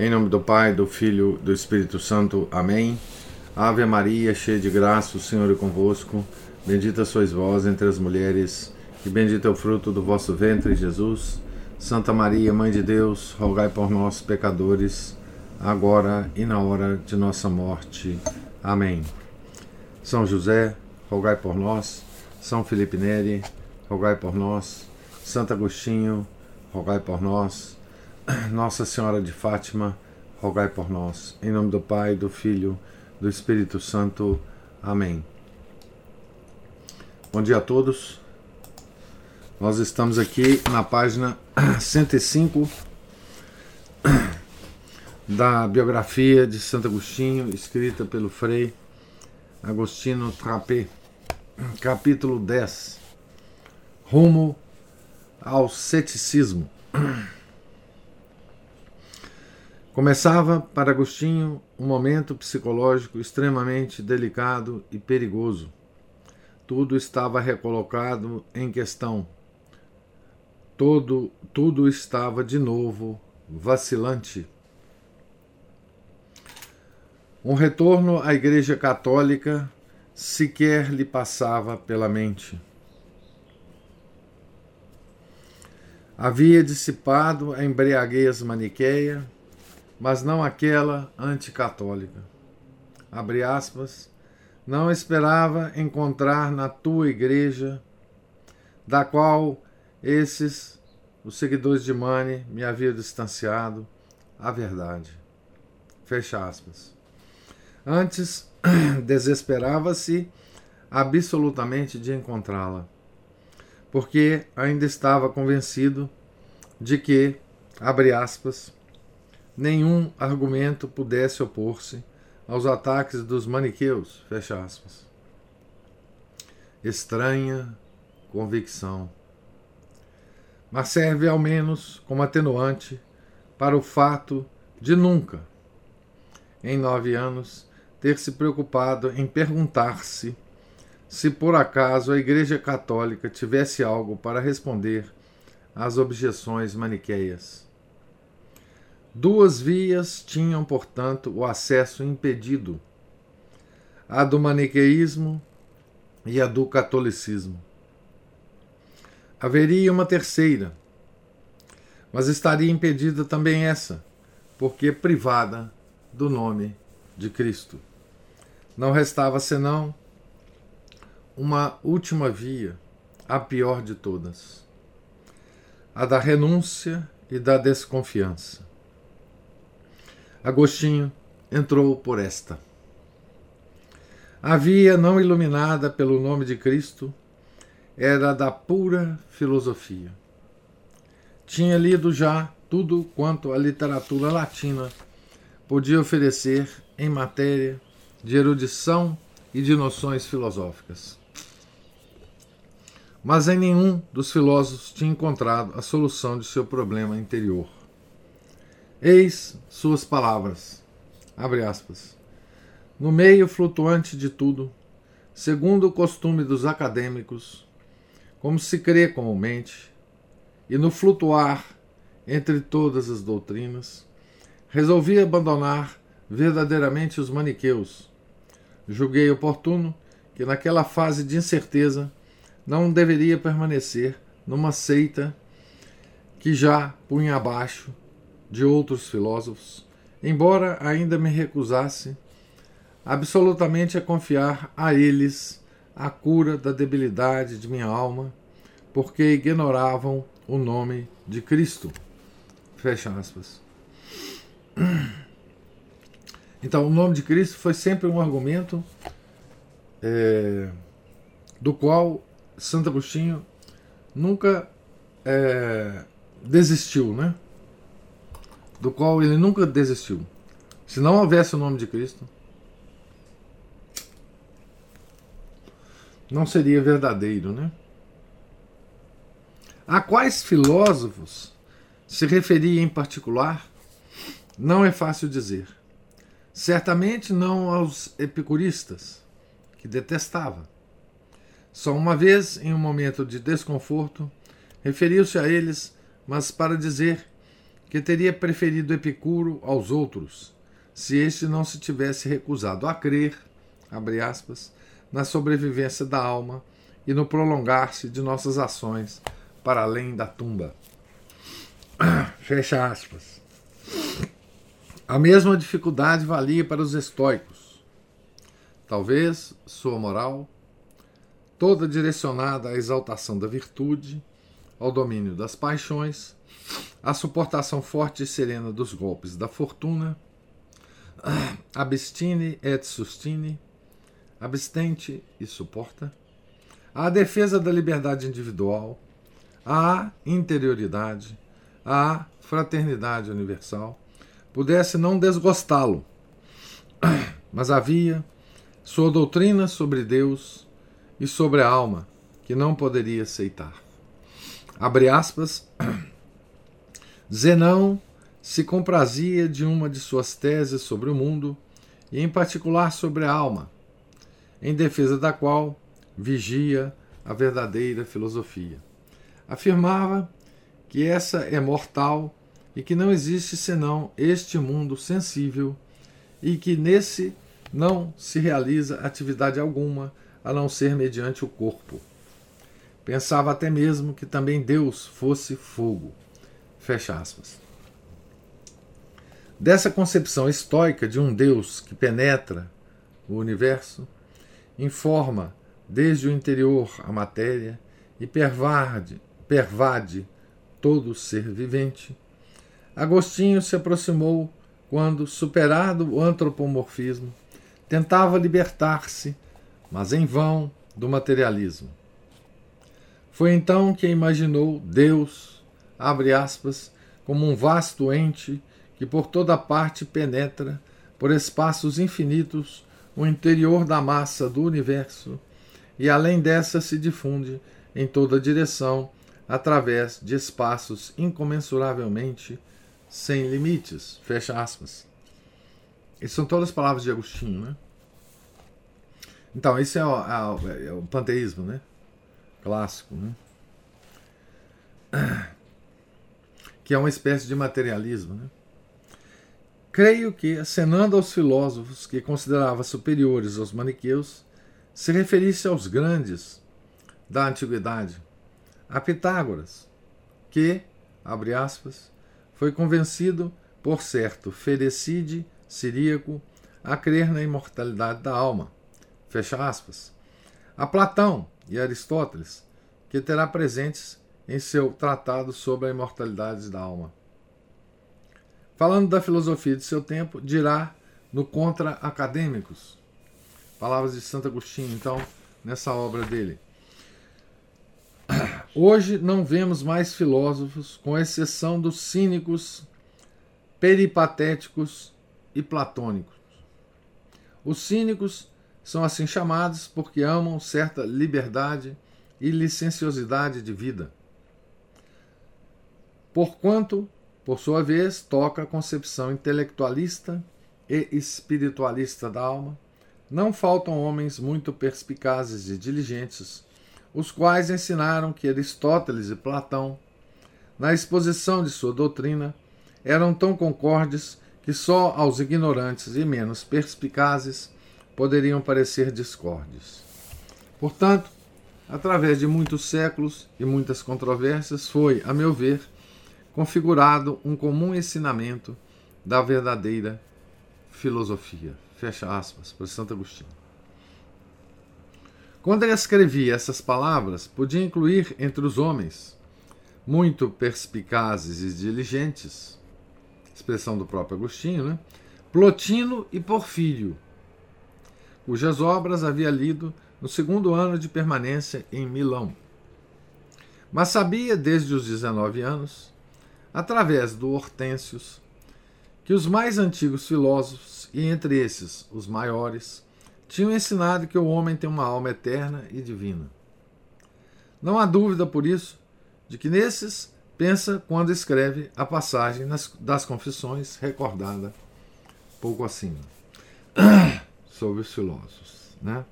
Em nome do Pai, do Filho, do Espírito Santo. Amém. Ave Maria, cheia de graça, o Senhor é convosco. Bendita sois vós entre as mulheres, e bendito é o fruto do vosso ventre, Jesus. Santa Maria, Mãe de Deus, rogai por nós, pecadores, agora e na hora de nossa morte. Amém. São José, rogai por nós. São Felipe Neri, rogai por nós. Santo Agostinho, rogai por nós. Nossa Senhora de Fátima, rogai por nós. Em nome do Pai, do Filho, do Espírito Santo. Amém. Bom dia a todos. Nós estamos aqui na página 105 da biografia de Santo Agostinho, escrita pelo Frei Agostino Trapé, capítulo 10 Rumo ao ceticismo. Começava para Agostinho um momento psicológico extremamente delicado e perigoso. Tudo estava recolocado em questão. Todo, tudo estava de novo vacilante. Um retorno à Igreja Católica sequer lhe passava pela mente. Havia dissipado a embriaguez maniqueia mas não aquela anticatólica. Abre aspas. Não esperava encontrar na tua igreja, da qual esses, os seguidores de Mani, me haviam distanciado, a verdade. Fecha aspas. Antes, desesperava-se absolutamente de encontrá-la, porque ainda estava convencido de que, abre aspas, nenhum argumento pudesse opor-se aos ataques dos maniqueus. Fecha aspas. Estranha convicção. Mas serve ao menos como atenuante para o fato de nunca, em nove anos, ter se preocupado em perguntar-se se por acaso a Igreja Católica tivesse algo para responder às objeções maniqueias. Duas vias tinham, portanto, o acesso impedido: a do maniqueísmo e a do catolicismo. Haveria uma terceira, mas estaria impedida também essa, porque privada do nome de Cristo. Não restava senão uma última via, a pior de todas, a da renúncia e da desconfiança. Agostinho entrou por esta. A via não iluminada pelo nome de Cristo era da pura filosofia. Tinha lido já tudo quanto a literatura latina podia oferecer em matéria de erudição e de noções filosóficas. Mas em nenhum dos filósofos tinha encontrado a solução de seu problema interior. Eis suas palavras. Abre aspas. No meio flutuante de tudo, segundo o costume dos acadêmicos, como se crê comumente, e no flutuar entre todas as doutrinas, resolvi abandonar verdadeiramente os maniqueus. Julguei oportuno que naquela fase de incerteza não deveria permanecer numa seita que já punha abaixo de outros filósofos, embora ainda me recusasse absolutamente a confiar a eles a cura da debilidade de minha alma, porque ignoravam o nome de Cristo. Fecha aspas. Então, o nome de Cristo foi sempre um argumento é, do qual Santo Agostinho nunca é, desistiu, né? Do qual ele nunca desistiu. Se não houvesse o nome de Cristo, não seria verdadeiro, né? A quais filósofos se referia em particular, não é fácil dizer. Certamente não aos epicuristas, que detestava. Só uma vez, em um momento de desconforto, referiu-se a eles, mas para dizer que teria preferido Epicuro aos outros, se este não se tivesse recusado a crer, abre aspas, na sobrevivência da alma e no prolongar-se de nossas ações para além da tumba. Fecha aspas. A mesma dificuldade valia para os estoicos. Talvez sua moral, toda direcionada à exaltação da virtude, ao domínio das paixões, à suportação forte e serena dos golpes da fortuna, abstine et sustine, abstente e suporta, à defesa da liberdade individual, à interioridade, à fraternidade universal, pudesse não desgostá-lo, mas havia sua doutrina sobre Deus e sobre a alma que não poderia aceitar. Abre aspas. Zenão se comprazia de uma de suas teses sobre o mundo, e em particular sobre a alma, em defesa da qual vigia a verdadeira filosofia. Afirmava que essa é mortal e que não existe senão este mundo sensível e que nesse não se realiza atividade alguma a não ser mediante o corpo. Pensava até mesmo que também Deus fosse fogo. Fecha aspas. Dessa concepção estoica de um Deus que penetra o universo, informa desde o interior a matéria e pervade, pervade todo ser vivente, Agostinho se aproximou quando, superado o antropomorfismo, tentava libertar-se, mas em vão, do materialismo. Foi então que imaginou Deus, abre aspas, como um vasto ente que por toda parte penetra, por espaços infinitos, o interior da massa do universo e além dessa se difunde em toda direção através de espaços incomensuravelmente sem limites. Fecha aspas. Essas são todas as palavras de Agostinho, né? Então, isso é o, é, é o panteísmo, né? Clássico, né? Que é uma espécie de materialismo, né? Creio que, acenando aos filósofos que considerava superiores aos maniqueus, se referisse aos grandes da antiguidade, a Pitágoras, que, abre aspas, foi convencido por certo Ferecide siríaco a crer na imortalidade da alma, fecha aspas, a Platão e Aristóteles, que terá presentes em seu tratado sobre a imortalidade da alma. Falando da filosofia de seu tempo, dirá no Contra Acadêmicos, palavras de Santo Agostinho, então, nessa obra dele. Hoje não vemos mais filósofos, com exceção dos cínicos, peripatéticos e platônicos. Os cínicos são assim chamados porque amam certa liberdade e licenciosidade de vida. Porquanto por sua vez, toca a concepção intelectualista e espiritualista da alma. Não faltam homens muito perspicazes e diligentes, os quais ensinaram que Aristóteles e Platão, na exposição de sua doutrina, eram tão concordes que só aos ignorantes e menos perspicazes poderiam parecer discordes. Portanto, através de muitos séculos e muitas controvérsias, foi, a meu ver, configurado um comum ensinamento da verdadeira filosofia. Fecha aspas, por Santo Agostinho. Quando ele escrevia essas palavras, podia incluir entre os homens, muito perspicazes e diligentes, expressão do próprio Agostinho, né? Plotino e Porfírio, cujas obras havia lido no segundo ano de permanência em Milão. Mas sabia desde os 19 anos através do Hortêncios, que os mais antigos filósofos, e entre esses os maiores, tinham ensinado que o homem tem uma alma eterna e divina. Não há dúvida, por isso, de que nesses pensa quando escreve a passagem das Confissões recordada pouco acima sobre os filósofos, né?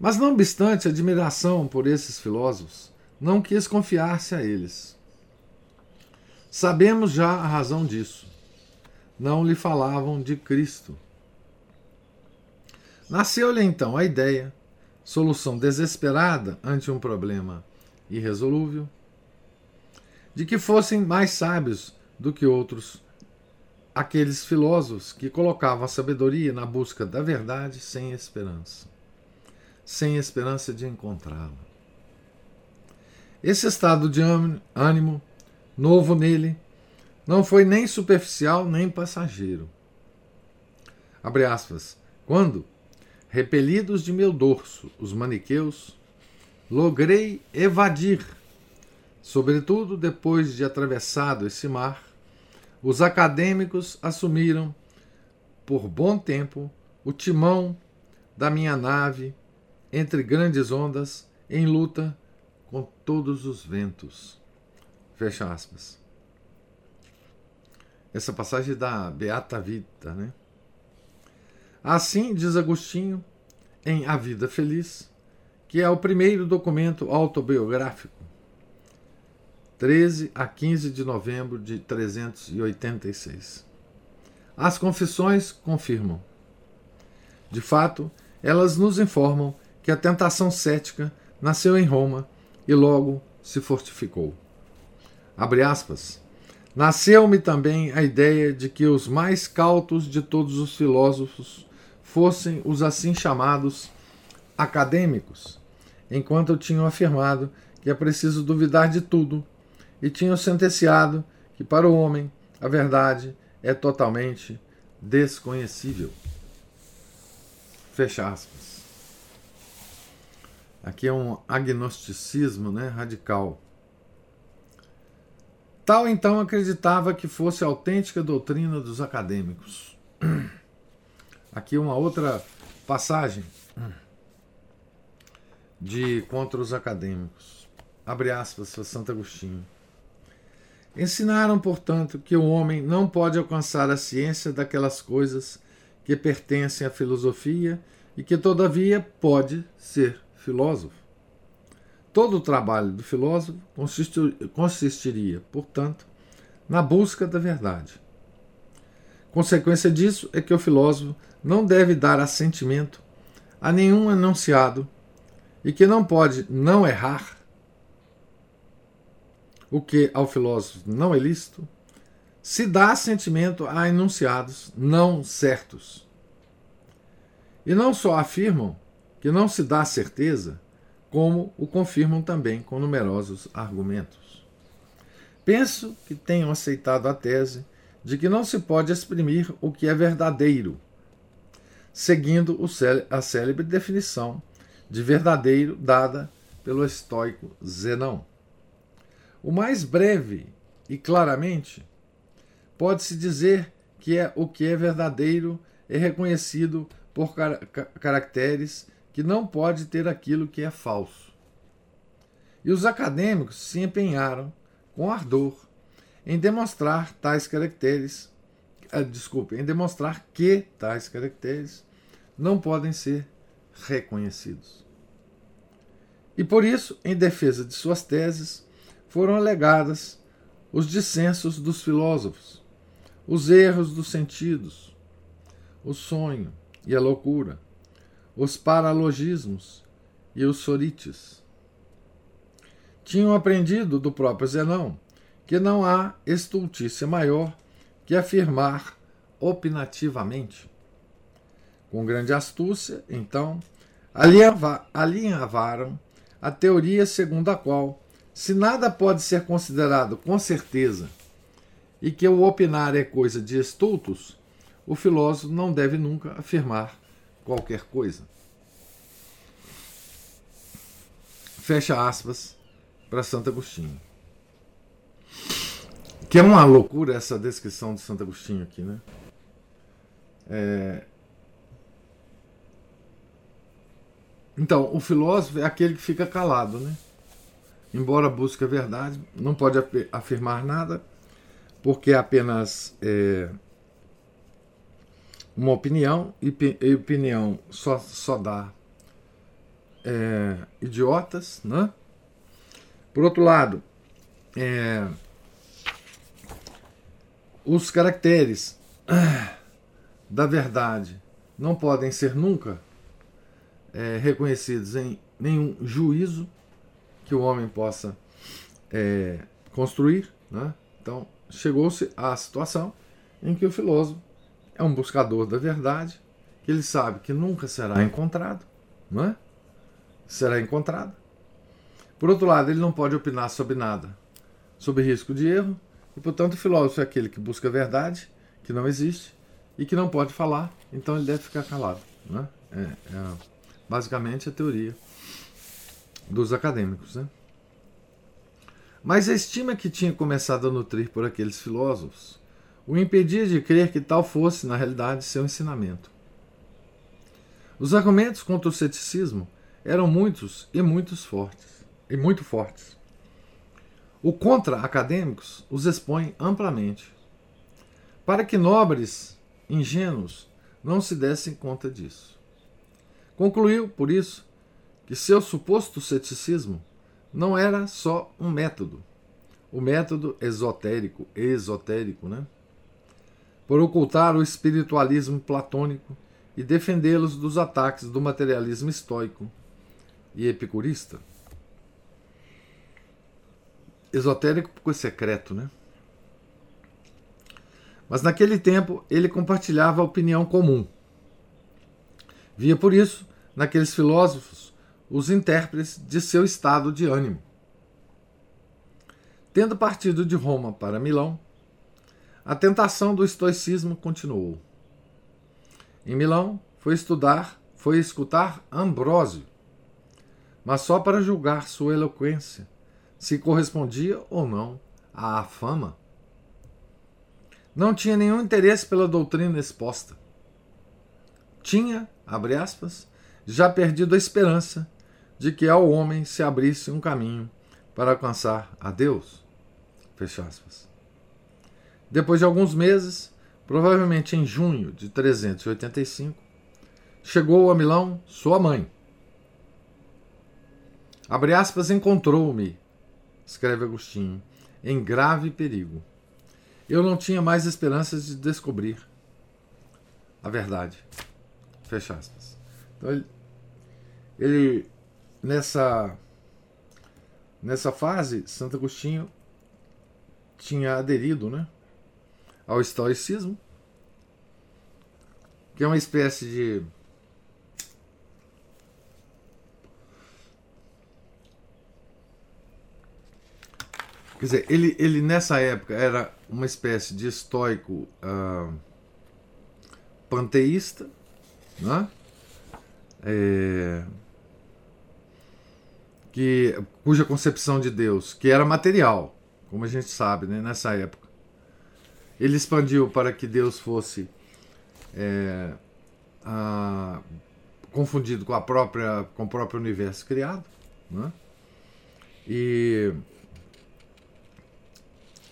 Mas não obstante a admiração por esses filósofos, não quis confiar-se a eles Sabemos já a razão disso. Não lhe falavam de Cristo. Nasceu-lhe então a ideia, solução desesperada ante um problema irresolúvel, de que fossem mais sábios do que outros aqueles filósofos que colocavam a sabedoria na busca da verdade sem esperança, sem esperança de encontrá-la. Esse estado de ânimo, novo nele, não foi nem superficial nem passageiro. Abre aspas. Quando, repelidos de meu dorso, os maniqueus, logrei evadir, sobretudo depois de atravessado esse mar, os acadêmicos assumiram, por bom tempo, o timão da minha nave entre grandes ondas, em luta com todos os ventos. Fecha aspas. Essa passagem da Beata Vita, né? Assim, diz Agostinho, em A Vida Feliz, que é o primeiro documento autobiográfico 13 a 15 de novembro de 386. As confissões confirmam. De fato, elas nos informam que a tentação cética nasceu em Roma e logo se fortificou. Abre aspas. Nasceu-me também a ideia de que os mais cautos de todos os filósofos fossem os assim chamados acadêmicos, enquanto tinham afirmado que é preciso duvidar de tudo e tinham sentenciado que para o homem a verdade é totalmente desconhecível. Fecha aspas. Aqui é um agnosticismo né, radical. Tal então acreditava que fosse a autêntica doutrina dos acadêmicos. Aqui uma outra passagem de contra os acadêmicos. Abre aspas para Santo Agostinho. Ensinaram, portanto, que o homem não pode alcançar a ciência daquelas coisas que pertencem à filosofia e que, todavia, pode ser filósofo. Todo o trabalho do filósofo consistiria, portanto, na busca da verdade. Consequência disso é que o filósofo não deve dar assentimento a nenhum enunciado e que não pode não errar o que ao filósofo não é lícito, se dá sentimento a enunciados não certos. E não só afirmam que não se dá certeza, como o confirmam também com numerosos argumentos. Penso que tenham aceitado a tese de que não se pode exprimir o que é verdadeiro, seguindo a célebre definição de verdadeiro dada pelo estoico Zenão. O mais breve e claramente, pode-se dizer que é o que é verdadeiro é reconhecido por car caracteres que não pode ter aquilo que é falso. E os acadêmicos se empenharam com ardor em demonstrar tais caracteres, uh, desculpe, em demonstrar que tais caracteres não podem ser reconhecidos. E por isso, em defesa de suas teses, foram alegadas os dissensos dos filósofos, os erros dos sentidos, o sonho e a loucura, os paralogismos e os sorites. Tinham aprendido do próprio Zenão que não há estultícia maior que afirmar opinativamente. Com grande astúcia, então, alinhavaram a teoria segundo a qual se nada pode ser considerado com certeza e que o opinar é coisa de estultos, o filósofo não deve nunca afirmar qualquer coisa. Fecha aspas para Santo Agostinho. Que é uma loucura essa descrição de Santo Agostinho aqui, né? É... Então, o filósofo é aquele que fica calado, né? embora busque a verdade, não pode afirmar nada, porque é apenas é, uma opinião, e, e, opinião só, só dá é, idiotas, né? Por outro lado, é, os caracteres da verdade não podem ser nunca é, reconhecidos em nenhum juízo que o homem possa é, construir. Né? Então, chegou-se à situação em que o filósofo é um buscador da verdade, que ele sabe que nunca será encontrado, não é? Será encontrado. Por outro lado, ele não pode opinar sobre nada, sob risco de erro, e portanto o filósofo é aquele que busca a verdade, que não existe, e que não pode falar, então ele deve ficar calado. Né? É, é basicamente a teoria dos acadêmicos. Né? Mas a estima que tinha começado a nutrir por aqueles filósofos o impedia de crer que tal fosse, na realidade, seu ensinamento. Os argumentos contra o ceticismo eram muitos e muitos fortes, e muito fortes. O contra acadêmicos os expõe amplamente, para que nobres ingênuos não se dessem conta disso. Concluiu, por isso, que seu suposto ceticismo não era só um método, o método esotérico, esotérico, né? Por ocultar o espiritualismo platônico e defendê-los dos ataques do materialismo estoico e epicurista. Esotérico porque é secreto, né? Mas naquele tempo ele compartilhava a opinião comum. Via por isso, naqueles filósofos, os intérpretes de seu estado de ânimo. Tendo partido de Roma para Milão, a tentação do estoicismo continuou. Em Milão, foi estudar, foi escutar Ambrósio, mas só para julgar sua eloquência, se correspondia ou não à fama não tinha nenhum interesse pela doutrina exposta. Tinha, abre aspas, já perdido a esperança de que ao homem se abrisse um caminho para alcançar a Deus. Fecha aspas. Depois de alguns meses, provavelmente em junho de 385, chegou a Milão sua mãe. Abre aspas, encontrou-me, escreve Agostinho, em grave perigo eu não tinha mais esperanças de descobrir a verdade. Fecha aspas. Então ele, ele nessa nessa fase, Santo Agostinho tinha aderido, né, ao estoicismo, que é uma espécie de Quer dizer, ele, ele nessa época era uma espécie de estoico uh, panteísta, né? É, que, cuja concepção de Deus, que era material, como a gente sabe né, nessa época, ele expandiu para que Deus fosse é, a, confundido com a própria com o próprio universo criado, né? e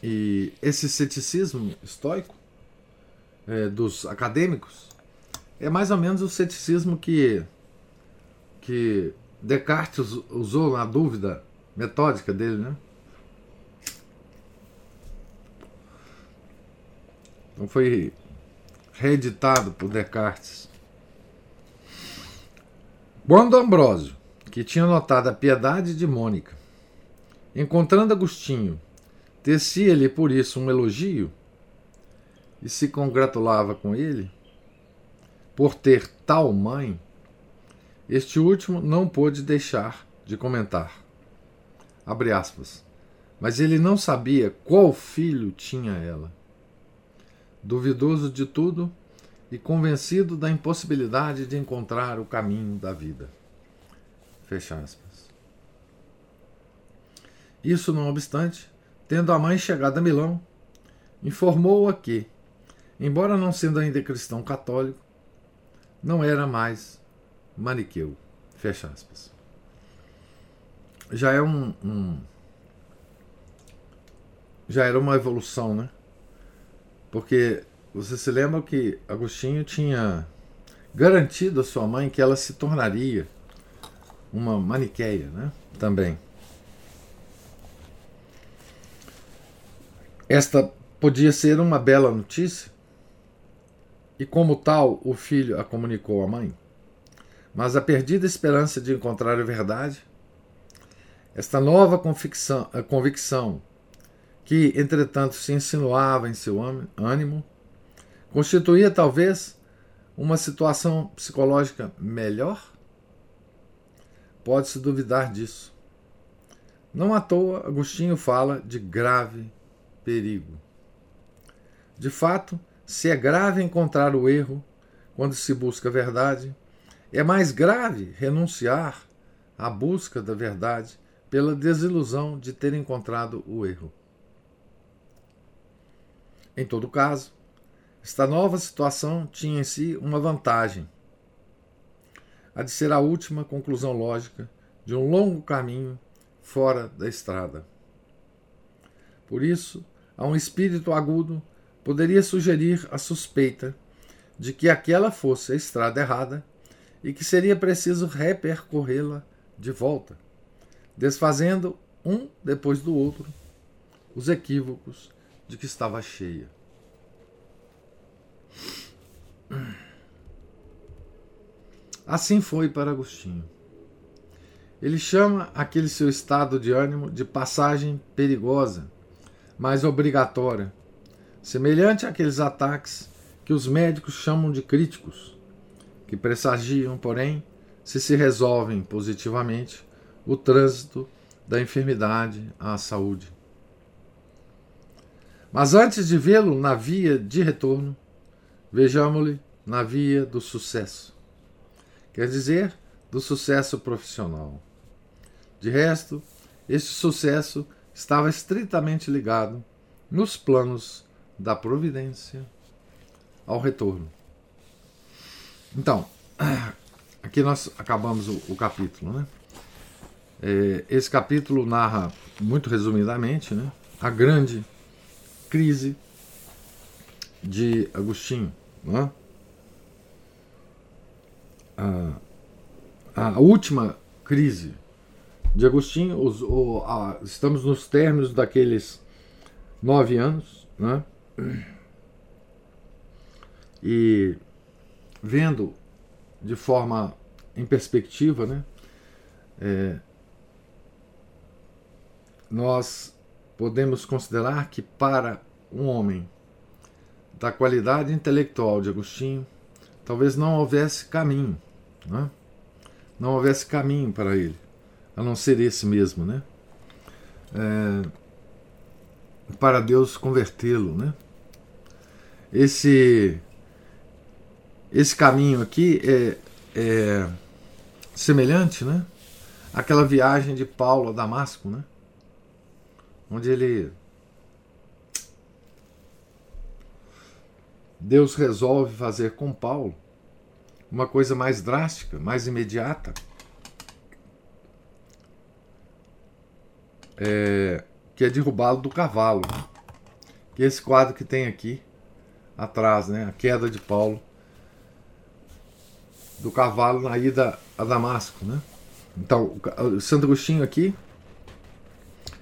e esse ceticismo estoico é, dos acadêmicos é mais ou menos o ceticismo que, que Descartes usou na dúvida metódica dele, né? Então foi reeditado por Descartes. Quando Ambrósio, que tinha notado a piedade de Mônica, encontrando Agostinho Tecia-lhe por isso um elogio e se congratulava com ele por ter tal mãe. Este último não pôde deixar de comentar. Abre aspas. Mas ele não sabia qual filho tinha ela. Duvidoso de tudo e convencido da impossibilidade de encontrar o caminho da vida. Fecha aspas. Isso, não obstante, Tendo a mãe chegado a Milão, informou-a que, embora não sendo ainda cristão católico, não era mais maniqueu. Fecha aspas. Já é um, um já era uma evolução, né? Porque você se lembra que Agostinho tinha garantido a sua mãe que ela se tornaria uma maniqueia, né? Também. Esta podia ser uma bela notícia, e como tal o filho a comunicou à mãe. Mas a perdida esperança de encontrar a verdade, esta nova convicção, convicção que, entretanto, se insinuava em seu ânimo, constituía talvez uma situação psicológica melhor? Pode-se duvidar disso. Não à toa, Agostinho fala de grave perigo. De fato, se é grave encontrar o erro quando se busca a verdade, é mais grave renunciar à busca da verdade pela desilusão de ter encontrado o erro. Em todo caso, esta nova situação tinha em si uma vantagem: a de ser a última conclusão lógica de um longo caminho fora da estrada. Por isso, a um espírito agudo poderia sugerir a suspeita de que aquela fosse a estrada errada e que seria preciso repercorrê-la de volta, desfazendo um depois do outro os equívocos de que estava cheia. Assim foi para Agostinho. Ele chama aquele seu estado de ânimo de passagem perigosa, mas obrigatória, semelhante àqueles ataques que os médicos chamam de críticos, que pressagiam, porém, se se resolvem positivamente, o trânsito da enfermidade à saúde. Mas antes de vê-lo na via de retorno, vejamos-lhe na via do sucesso. Quer dizer, do sucesso profissional. De resto, este sucesso estava estritamente ligado, nos planos da providência, ao retorno. Então, aqui nós acabamos o, o capítulo, né? É, esse capítulo narra, muito resumidamente, né, a grande crise de Agostinho. Né? A, a última crise de Agostinho, os, o, a, estamos nos términos daqueles nove anos, né? e vendo de forma em perspectiva, né? É, nós podemos considerar que para um homem da qualidade intelectual de Agostinho, talvez não houvesse caminho, né? não houvesse caminho para ele, a não ser esse mesmo, né? É, para Deus convertê-lo, né? Esse esse caminho aqui é, é semelhante, né? Aquela viagem de Paulo a Damasco, né? Onde ele Deus resolve fazer com Paulo uma coisa mais drástica, mais imediata. É, que é derrubá-lo do cavalo. Que esse quadro que tem aqui atrás, né? A queda de Paulo do cavalo na ida a Damasco, né? Então, o Santo Agostinho aqui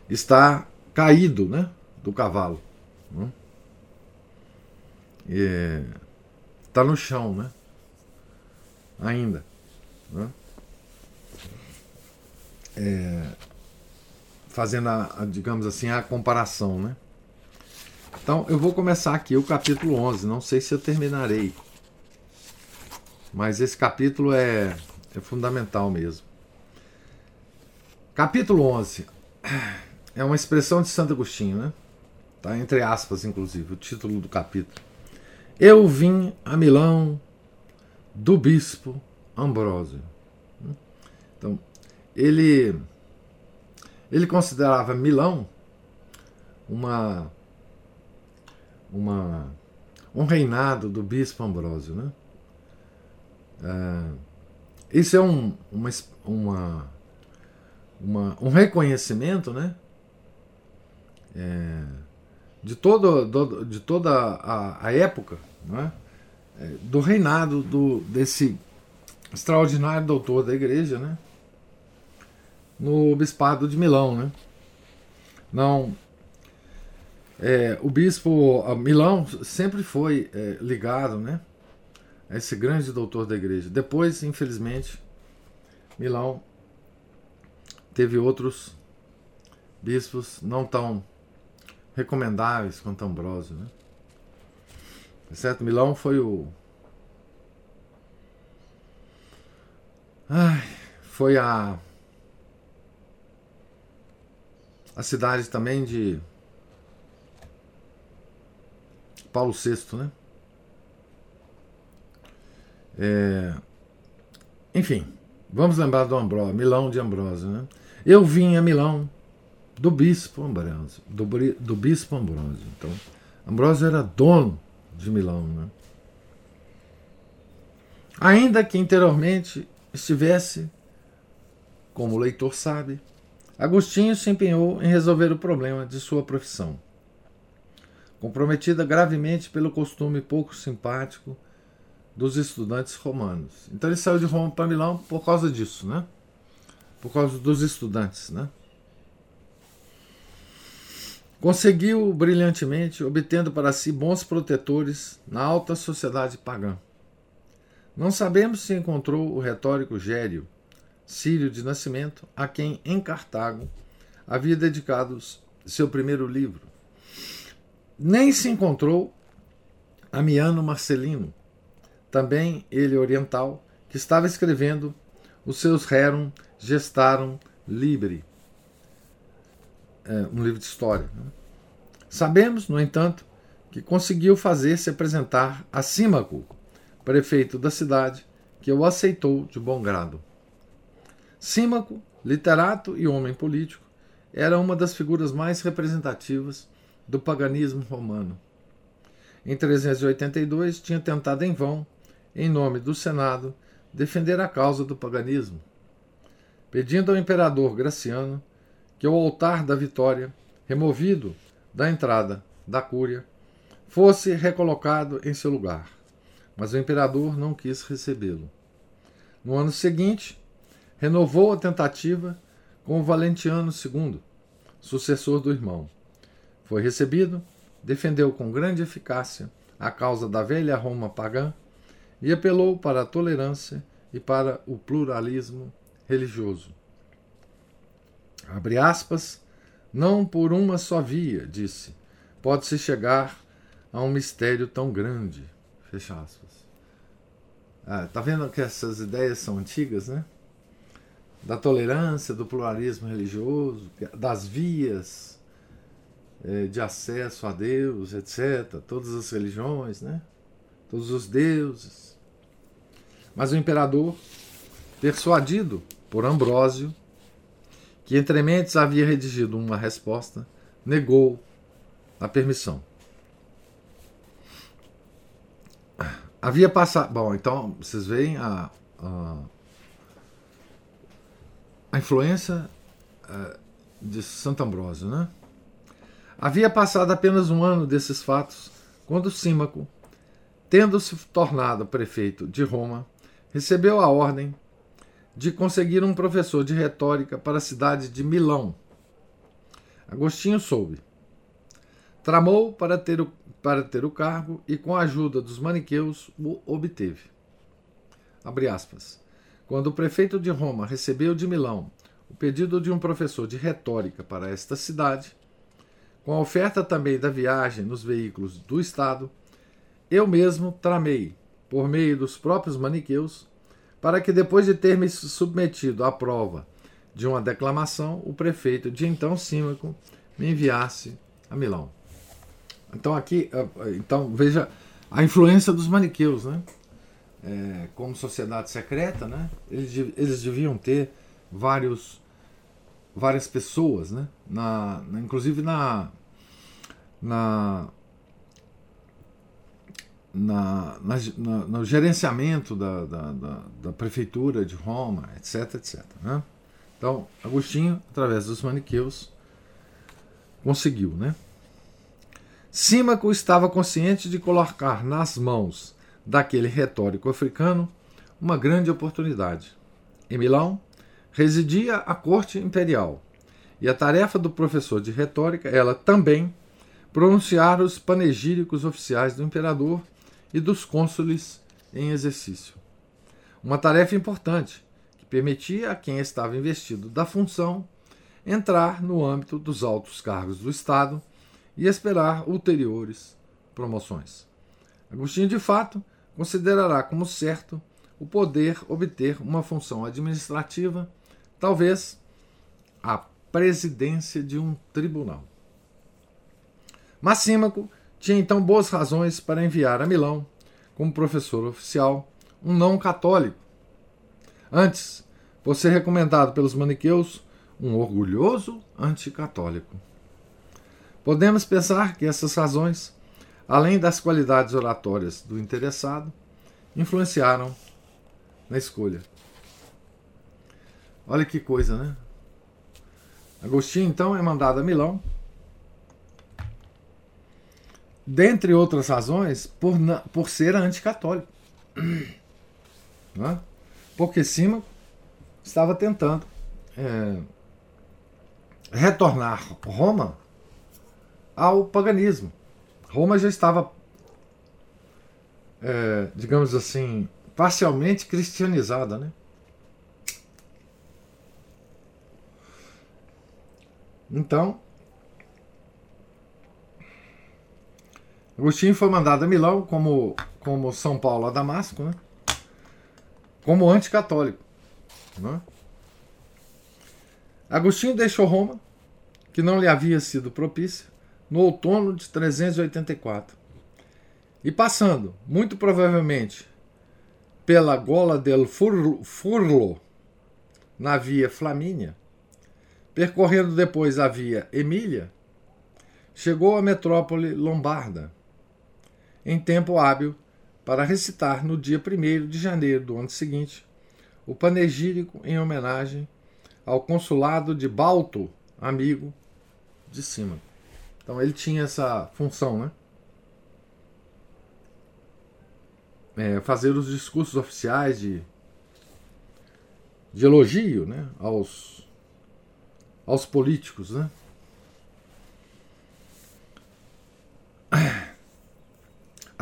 está caído né, do cavalo. Está né? tá no chão, né? Ainda. Né? É, fazendo, a, a, digamos assim, a comparação, né? Então, eu vou começar aqui o capítulo 11. Não sei se eu terminarei. Mas esse capítulo é, é fundamental mesmo. Capítulo 11 é uma expressão de Santo Agostinho, né? Tá entre aspas, inclusive, o título do capítulo. Eu vim a Milão do bispo Ambrósio. Então, ele ele considerava Milão uma uma um reinado do bispo Ambrósio, né? É, isso é um, uma, uma, uma, um reconhecimento, né? É, de, todo, do, de toda a, a época é? é, do reinado do, desse extraordinário doutor da igreja né? no bispado de Milão. Né? Não, É, o bispo Milão sempre foi é, ligado né, a esse grande doutor da igreja. Depois, infelizmente, Milão teve outros bispos não tão recomendáveis quanto Ambrósio. Né? Certo? Milão foi o. Ai, foi a. A cidade também de Paulo VI, né? É, enfim, vamos lembrar do Ambrósio, Milão de Ambrósio, né? Eu vim a Milão do bispo Ambrósio, do, do bispo Ambrósio. Então, Ambrósio era dono de Milão, né? Ainda que interiormente estivesse, como o leitor sabe, Agostinho se empenhou em resolver o problema de sua profissão comprometida gravemente pelo costume pouco simpático dos estudantes romanos. Então ele saiu de Roma para Milão por causa disso, né? Por causa dos estudantes, né? Conseguiu brilhantemente, obtendo para si bons protetores na alta sociedade pagã. Não sabemos se encontrou o retórico Gério, sírio de nascimento, a quem em Cartago havia dedicado seu primeiro livro, nem se encontrou Amiano Marcelino, também ele oriental, que estava escrevendo os seus Rerum Gestarum Libri, é, um livro de história. Né? Sabemos, no entanto, que conseguiu fazer-se apresentar a Símaco, prefeito da cidade, que o aceitou de bom grado. Símaco, literato e homem político, era uma das figuras mais representativas do paganismo romano. Em 382, tinha tentado em vão, em nome do Senado, defender a causa do paganismo, pedindo ao imperador Graciano que o altar da vitória, removido da entrada da Cúria, fosse recolocado em seu lugar. Mas o imperador não quis recebê-lo. No ano seguinte, renovou a tentativa com o Valentiano II, sucessor do irmão. Foi recebido, defendeu com grande eficácia a causa da velha Roma pagã e apelou para a tolerância e para o pluralismo religioso. Abre aspas, não por uma só via, disse, pode-se chegar a um mistério tão grande. Fecha aspas. Ah, tá vendo que essas ideias são antigas, né? Da tolerância, do pluralismo religioso, das vias é, de acesso a Deus, etc. Todas as religiões, né? todos os deuses. Mas o imperador, persuadido por Ambrósio, que entre mentes havia redigido uma resposta, negou a permissão. Havia passado. Bom, então vocês veem a, a, a influência uh, de Santo Ambrósio, né? Havia passado apenas um ano desses fatos quando Símaco, tendo-se tornado prefeito de Roma, recebeu a ordem de conseguir um professor de retórica para a cidade de Milão. Agostinho soube. Tramou para ter o, para ter o cargo e, com a ajuda dos maniqueus, o obteve. Quando o prefeito de Roma recebeu de Milão o pedido de um professor de retórica para esta cidade, com a oferta também da viagem nos veículos do Estado, eu mesmo tramei, por meio dos próprios maniqueus, para que depois de ter me submetido à prova de uma declamação, o prefeito de então Símaco me enviasse a Milão. Então aqui, então veja a influência dos maniqueus, né? É, como sociedade secreta, né? Eles, eles deviam ter vários várias pessoas, né? Na, na, inclusive na, na, na, na, no gerenciamento da, da, da, da, prefeitura de Roma, etc, etc. Né? Então, Agostinho, através dos maniqueus, conseguiu, né? Símaco estava consciente de colocar nas mãos daquele retórico africano uma grande oportunidade. Em Milão, residia a corte imperial, e a tarefa do professor de retórica, ela também pronunciar os panegíricos oficiais do imperador e dos cônsules em exercício. Uma tarefa importante que permitia a quem estava investido da função entrar no âmbito dos altos cargos do Estado e esperar ulteriores promoções. Agostinho, de fato, considerará como certo o poder obter uma função administrativa, talvez a presidência de um tribunal. Massímaco tinha então boas razões para enviar a Milão, como professor oficial, um não católico. Antes, ser recomendado pelos maniqueus, um orgulhoso anticatólico. Podemos pensar que essas razões, além das qualidades oratórias do interessado, influenciaram na escolha. Olha que coisa, né? Agostinho, então, é mandado a Milão dentre outras razões, por, por ser anticatólico. Né? Porque Cima estava tentando é, retornar Roma ao paganismo. Roma já estava, é, digamos assim, parcialmente cristianizada, né? Então, Agostinho foi mandado a Milão, como, como São Paulo a Damasco, né? como anticatólico. Né? Agostinho deixou Roma, que não lhe havia sido propícia, no outono de 384. E passando, muito provavelmente, pela Gola del Furlo, na via Flamínia, percorrendo depois a via Emília, chegou à metrópole lombarda em tempo hábil para recitar no dia 1 de janeiro do ano seguinte o panegírico em homenagem ao consulado de Balto, amigo de cima. Então ele tinha essa função, né? É, fazer os discursos oficiais de, de elogio né? aos, aos políticos, né?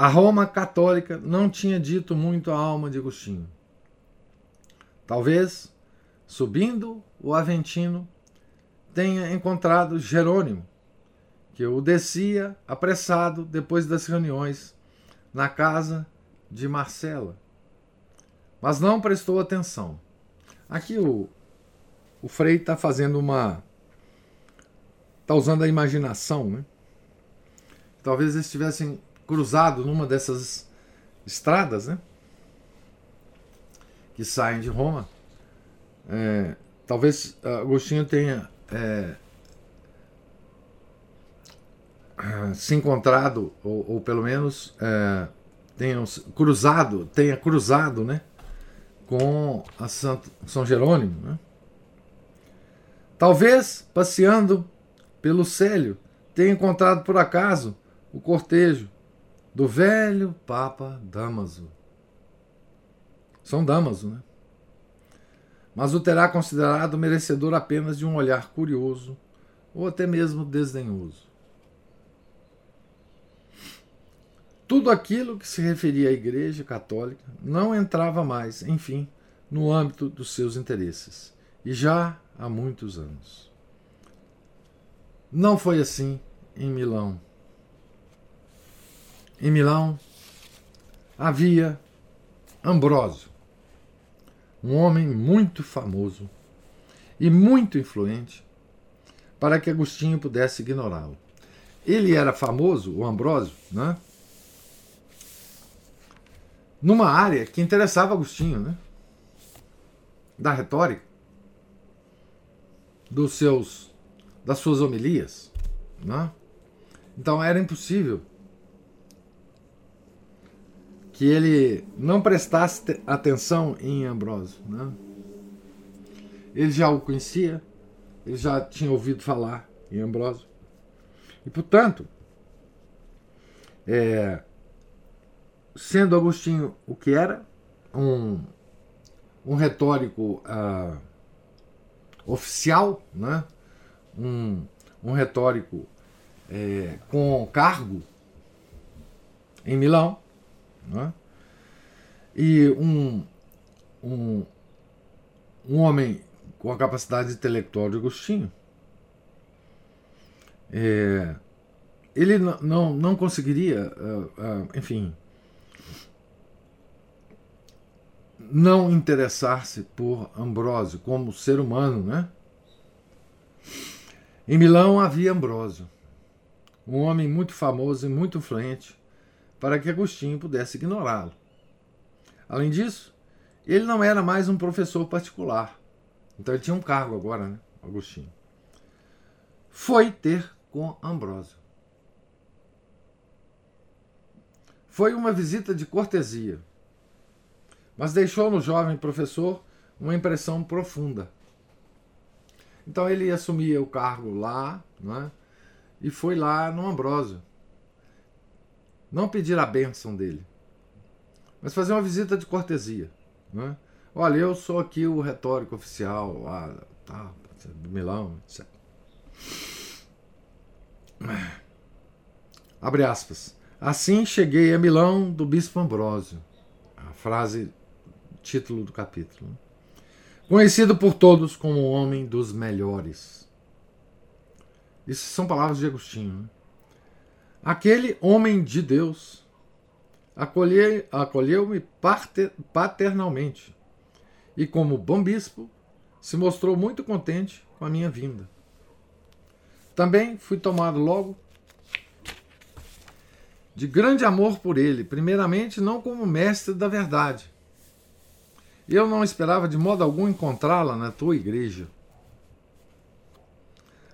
A Roma católica não tinha dito muito a alma de Agostinho. Talvez, subindo o Aventino, tenha encontrado Jerônimo, que o descia apressado depois das reuniões na casa de Marcela. Mas não prestou atenção. Aqui o, o Frei está fazendo uma. Está usando a imaginação, né? Talvez eles estivessem cruzado numa dessas estradas, né? Que saem de Roma. É, talvez Agostinho tenha é, se encontrado, ou, ou pelo menos é, tenha cruzado, tenha cruzado, né? Com Santo, São Jerônimo, né? Talvez, passeando pelo Célio, tenha encontrado por acaso o cortejo do velho Papa Damaso. São Damaso, né? Mas o terá considerado merecedor apenas de um olhar curioso ou até mesmo desdenhoso. Tudo aquilo que se referia à Igreja Católica não entrava mais, enfim, no âmbito dos seus interesses, e já há muitos anos. Não foi assim em Milão em Milão, havia Ambrósio, um homem muito famoso e muito influente, para que Agostinho pudesse ignorá-lo. Ele era famoso, o Ambrósio, né? numa área que interessava Agostinho, né? da retórica, dos seus, das suas homilias. Né? Então era impossível que ele não prestasse atenção em Ambrósio. Né? Ele já o conhecia, ele já tinha ouvido falar em Ambrósio. E, portanto, é, sendo Agostinho o que era, um, um retórico uh, oficial, né? um, um retórico é, com cargo em Milão, né? e um, um, um homem com a capacidade intelectual de Agostinho, é, ele não, não conseguiria, uh, uh, enfim, não interessar-se por Ambrósio como ser humano, né? Em Milão havia Ambrósio, um homem muito famoso e muito influente, para que Agostinho pudesse ignorá-lo. Além disso, ele não era mais um professor particular, então ele tinha um cargo agora, né? Agostinho. Foi ter com Ambrósio. Foi uma visita de cortesia mas deixou no jovem professor uma impressão profunda. Então ele assumia o cargo lá, é? e foi lá no Ambrósio. Não pedir a bênção dele, mas fazer uma visita de cortesia. É? Olha, eu sou aqui o retórico oficial lá, tá, do Milão, etc. Abre aspas. Assim cheguei a Milão do bispo Ambrósio. A frase título do capítulo. Conhecido por todos como o homem dos melhores. Isso são palavras de Agostinho. Né? Aquele homem de Deus acolheu-me paternalmente e, como bom bispo, se mostrou muito contente com a minha vinda. Também fui tomado logo de grande amor por ele, primeiramente não como mestre da verdade, eu não esperava de modo algum encontrá-la na tua igreja.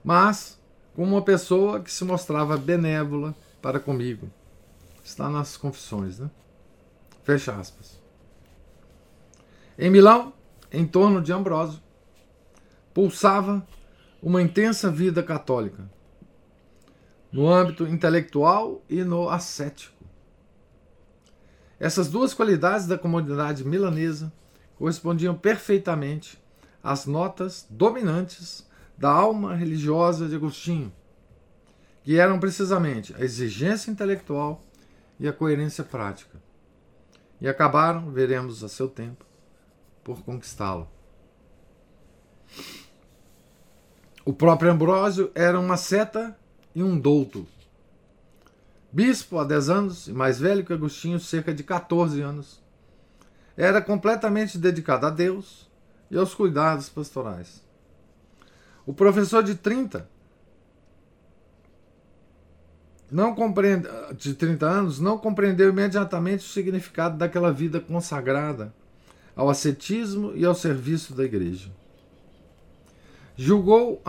Mas como uma pessoa que se mostrava benévola para comigo. Está nas confissões, né? Fecha aspas. Em Milão, em torno de Ambrósio, pulsava uma intensa vida católica, no âmbito intelectual e no ascético. Essas duas qualidades da comunidade milanesa correspondiam perfeitamente às notas dominantes da alma religiosa de Agostinho, que eram precisamente a exigência intelectual e a coerência prática. E acabaram, veremos a seu tempo, por conquistá-lo. O próprio Ambrósio era uma seta e um douto. Bispo há 10 anos e mais velho que Agostinho, cerca de 14 anos era completamente dedicado a Deus e aos cuidados pastorais. O professor de 30 não compreende, de 30 anos não compreendeu imediatamente o significado daquela vida consagrada ao ascetismo e ao serviço da igreja. Julgou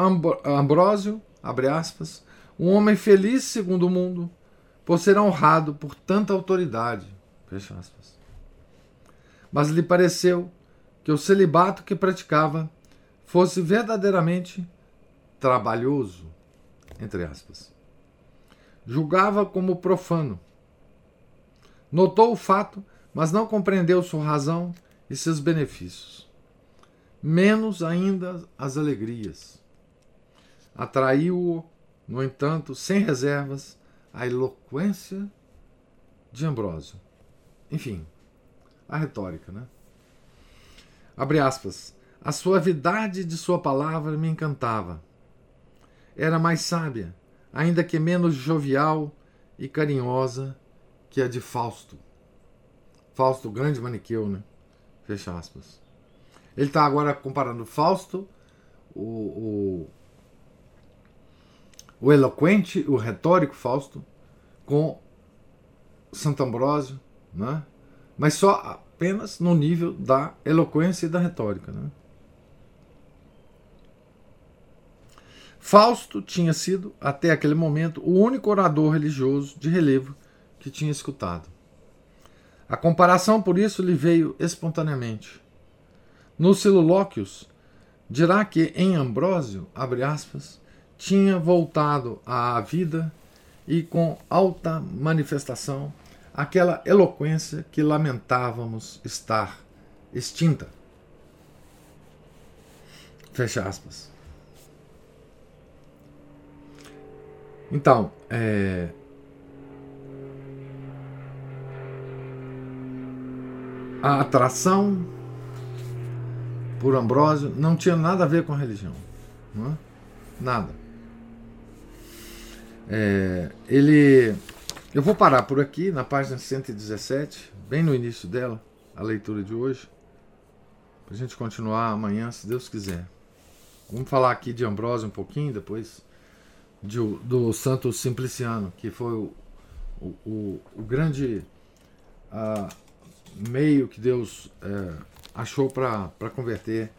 Ambrósio, abre aspas, um homem feliz segundo o mundo, por ser honrado por tanta autoridade, fecha aspas mas lhe pareceu que o celibato que praticava fosse verdadeiramente trabalhoso, entre aspas. Julgava como profano. Notou o fato, mas não compreendeu sua razão e seus benefícios. Menos ainda as alegrias. Atraiu-o, no entanto, sem reservas, a eloquência de Ambrósio. Enfim, a retórica, né? Abre aspas. A suavidade de sua palavra me encantava. Era mais sábia, ainda que menos jovial e carinhosa que a de Fausto. Fausto, grande maniqueu, né? Fecha aspas. Ele está agora comparando Fausto, o, o, o eloquente, o retórico Fausto, com Santo Ambrósio, né? mas só apenas no nível da eloquência e da retórica. Né? Fausto tinha sido, até aquele momento, o único orador religioso de relevo que tinha escutado. A comparação, por isso, lhe veio espontaneamente. Nos Silolóquios, dirá que em Ambrósio, abre aspas, tinha voltado à vida e com alta manifestação aquela eloquência que lamentávamos estar extinta. Fecha aspas. Então, é, a atração por Ambrósio não tinha nada a ver com a religião. É? Nada. É, ele. Eu vou parar por aqui, na página 117, bem no início dela, a leitura de hoje, para a gente continuar amanhã, se Deus quiser. Vamos falar aqui de Ambrósio um pouquinho, depois de, do Santo Simpliciano, que foi o, o, o, o grande uh, meio que Deus uh, achou para converter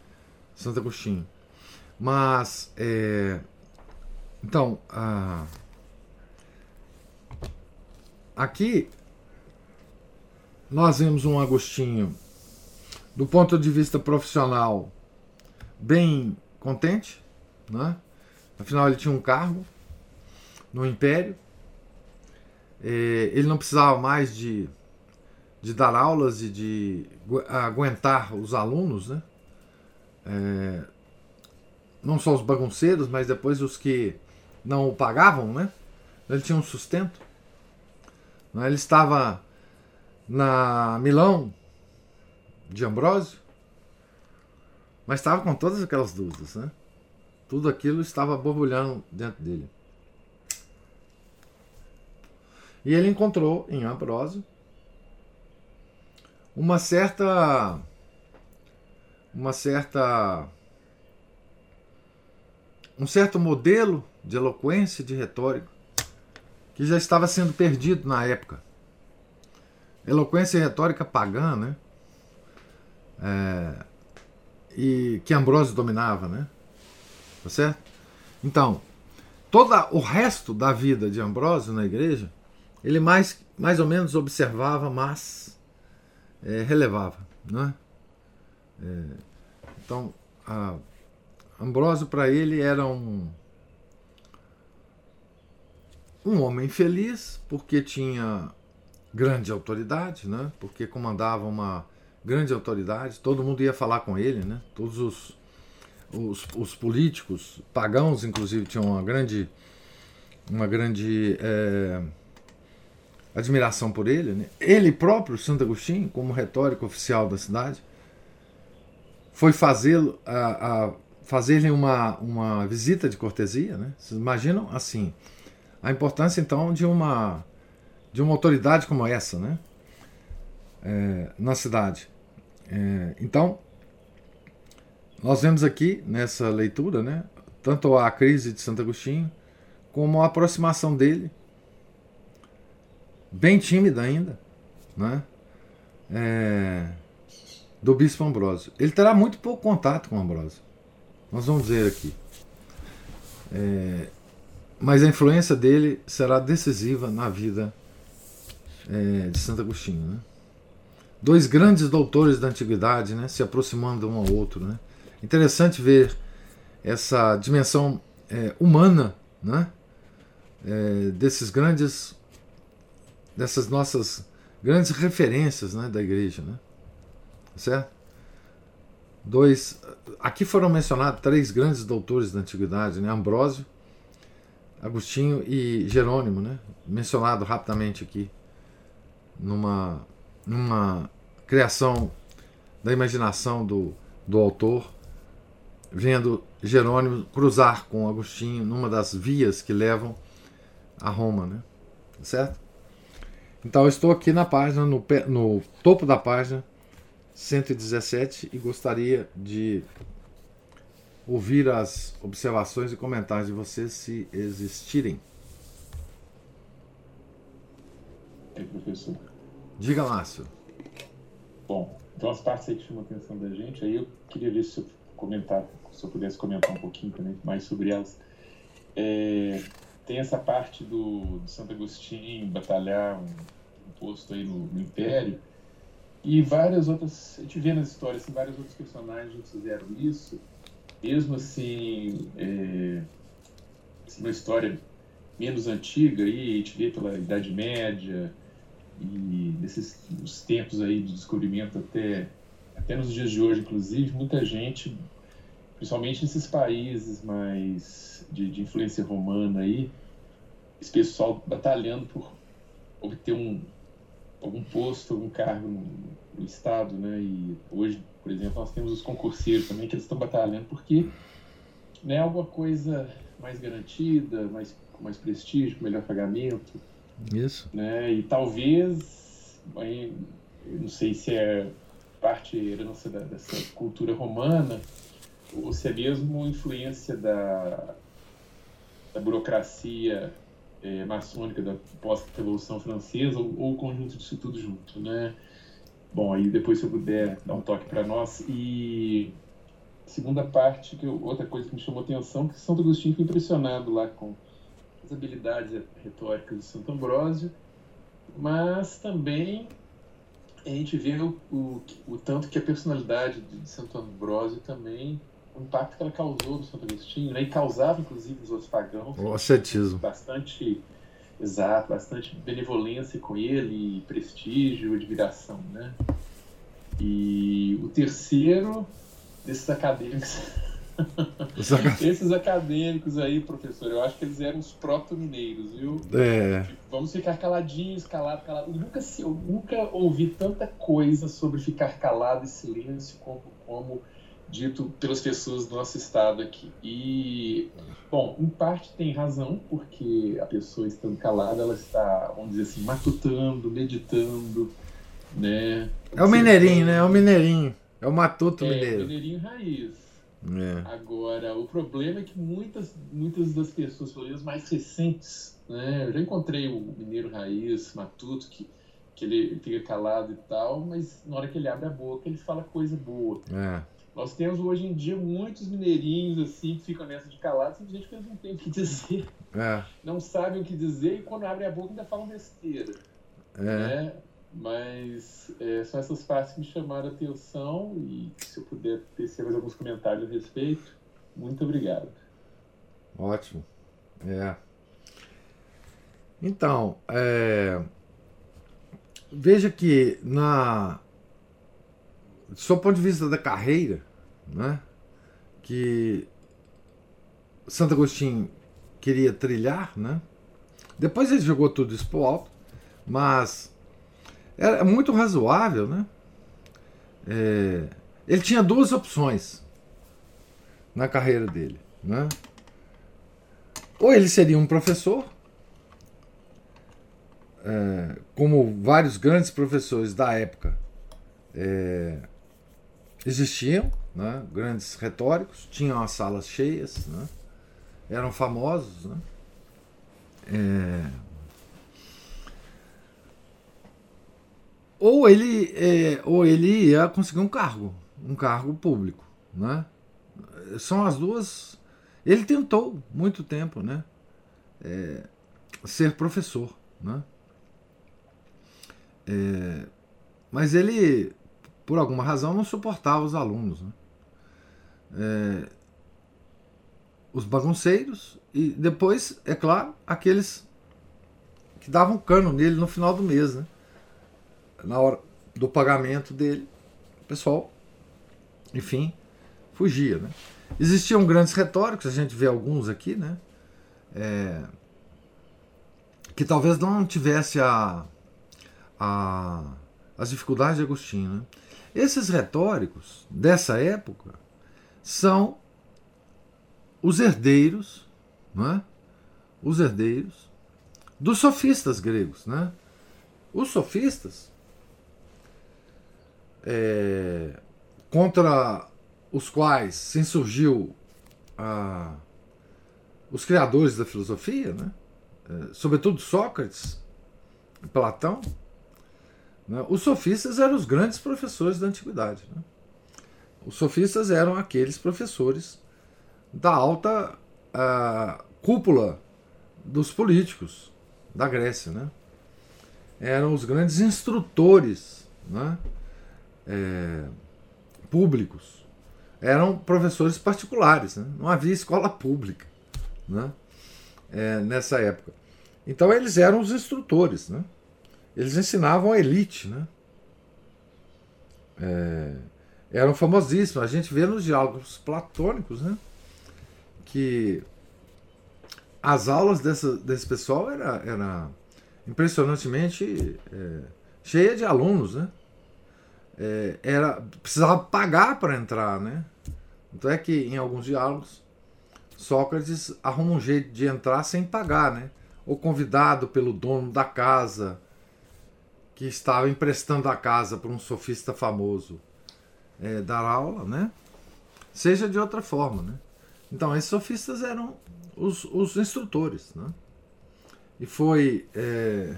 Santo Agostinho. Mas, é, então, aqui nós vemos um Agostinho, do ponto de vista profissional, bem contente, né? Afinal ele tinha um cargo no Império, é, ele não precisava mais de, de dar aulas e de aguentar os alunos, né? É, não só os bagunceiros, mas depois os que não o pagavam, né? Ele tinha um sustento. Né? Ele estava na Milão de Ambrósio, mas estava com todas aquelas dúvidas, né? Tudo aquilo estava borbulhando dentro dele. E ele encontrou em Ambrósio uma certa uma certa um certo modelo de eloquência, de retórica que já estava sendo perdido na época. Eloquência e retórica pagã, né? É, e que Ambrósio dominava, né? Tá certo? Então, todo o resto da vida de Ambrósio na igreja, ele mais, mais ou menos observava, mas é, relevava, né? É, então, a, Ambrósio para ele era um um homem feliz porque tinha grande autoridade, né? Porque comandava uma grande autoridade, todo mundo ia falar com ele, né? Todos os, os, os políticos, pagãos inclusive, tinham uma grande, uma grande é, admiração por ele. Né? Ele próprio, Santo Agostinho, como retórico oficial da cidade, foi fazê-lo a, a fazer-lhe uma, uma visita de cortesia, né? Vocês imaginam assim a importância então de uma de uma autoridade como essa, né? É, na cidade. É, então, nós vemos aqui nessa leitura, né, tanto a crise de Santo Agostinho, como a aproximação dele, bem tímida ainda, né, é, do bispo Ambrósio. Ele terá muito pouco contato com Ambrósio. Nós vamos ver aqui. É, mas a influência dele será decisiva na vida é, de Santo Agostinho. Né? Dois grandes doutores da antiguidade né, se aproximando um ao outro. Né? Interessante ver essa dimensão é, humana né, é, desses grandes, dessas nossas grandes referências né, da igreja. Né? Certo? Dois, aqui foram mencionados três grandes doutores da antiguidade, né? Ambrósio, Agostinho e Jerônimo, né? mencionado rapidamente aqui numa, numa criação da imaginação do, do autor, vendo Jerônimo cruzar com Agostinho numa das vias que levam a Roma, né? certo? Então eu estou aqui na página, no, no topo da página 117 e gostaria de ouvir as observações e comentários de vocês se existirem. É, professor. Diga, Márcio. Bom, então as partes aí que chamam a atenção da gente, aí eu queria ver se eu, comentar, se eu pudesse comentar um pouquinho também mais sobre elas. É, tem essa parte do, do Santo Agostinho batalhar um, um posto aí no, no, Império e várias outras, a gente vê nas histórias assim, vários outros personagens fizeram isso mesmo assim, é, uma história menos antiga, aí, a gente vê pela Idade Média e nesses os tempos aí de descobrimento até, até nos dias de hoje, inclusive, muita gente, principalmente nesses países mais de, de influência romana aí, esse pessoal batalhando por obter um, algum posto, algum cargo no, no Estado, né? E hoje, por exemplo, nós temos os concurseiros também que eles estão batalhando porque né, alguma coisa mais garantida, mais, com mais prestígio, com melhor pagamento. Isso. Né? E talvez, aí, não sei se é parte herança da, dessa cultura romana, ou se é mesmo influência da, da burocracia é, maçônica da pós-revolução francesa, ou, o conjunto disso tudo junto, né? Bom, aí depois se eu puder dar um toque para nós. E segunda parte, que eu, outra coisa que me chamou atenção, que Santo Agostinho foi impressionado lá com as habilidades retóricas de Santo Ambrósio, mas também a gente vê o, o, o tanto que a personalidade de Santo Ambrósio também o impacto que ela causou no Santo Agostinho, né? e causava inclusive nos outros pagãos. O ascetismo. Bastante, exato, bastante benevolência com ele, prestígio, admiração, né? E o terceiro desses acadêmicos. Esses acadêmicos aí, professor, eu acho que eles eram os proto-mineiros, viu? É. Vamos ficar caladinhos, calado, calado. Eu nunca, eu nunca ouvi tanta coisa sobre ficar calado e silêncio como, como dito pelas pessoas do nosso estado aqui. E, bom, em parte tem razão, porque a pessoa estando calada, ela está, vamos dizer assim, matutando, meditando, né? É o mineirinho, né? É o mineirinho. É o matuto é, mineiro. mineirinho raiz. É. Agora, o problema é que muitas, muitas das pessoas, pelo menos mais recentes, né? Eu já encontrei o mineiro raiz, matuto, que, que ele fica calado e tal, mas na hora que ele abre a boca, ele fala coisa boa. É. Nós temos hoje em dia muitos mineirinhos assim que ficam nessa de calado, simplesmente porque eles não têm o que dizer. É. Não sabem o que dizer e quando abrem a boca ainda falam besteira. É. Né? Mas é, são essas partes que me chamaram a atenção e se eu puder tecer mais alguns comentários a respeito, muito obrigado. Ótimo. É. Então, é, veja que na do seu ponto de vista da carreira, né, que Santo Agostinho queria trilhar, né? Depois ele jogou tudo isso pro alto, mas era muito razoável, né? É, ele tinha duas opções na carreira dele, né? Ou ele seria um professor, é, como vários grandes professores da época é, existiam, né? grandes retóricos, tinham as salas cheias, né? eram famosos. Né? É... Ou, ele, é, ou ele ia conseguir um cargo, um cargo público. Né? São as duas. Ele tentou muito tempo né? É, ser professor. Né? É, mas ele por alguma razão, não suportava os alunos. Né? É, os bagunceiros e depois, é claro, aqueles que davam cano nele no final do mês, né? Na hora do pagamento dele, o pessoal, enfim, fugia. Né? Existiam grandes retóricos, a gente vê alguns aqui, né? É, que talvez não tivesse a, a, as dificuldades de Agostinho. Né? Esses retóricos dessa época são os herdeiros, não é? os herdeiros dos sofistas gregos. Né? Os sofistas, é, contra os quais se insurgiu a, os criadores da filosofia, né? É, sobretudo Sócrates, Platão, né? Os sofistas eram os grandes professores da antiguidade. Né? Os sofistas eram aqueles professores da alta uh, cúpula dos políticos da Grécia. Né? Eram os grandes instrutores né? É, públicos. Eram professores particulares, né? não havia escola pública né? É, nessa época. Então eles eram os instrutores. Né? eles ensinavam a elite, né? É, eram famosíssimos. A gente vê nos diálogos platônicos, né? Que as aulas dessa, desse pessoal era, era impressionantemente é, cheia de alunos, né? É, era precisava pagar para entrar, né? Então é que em alguns diálogos Sócrates arruma um jeito de entrar sem pagar, né? Ou convidado pelo dono da casa que estava emprestando a casa para um sofista famoso é, dar aula, né? Seja de outra forma, né? Então esses sofistas eram os, os instrutores, né? E foi é...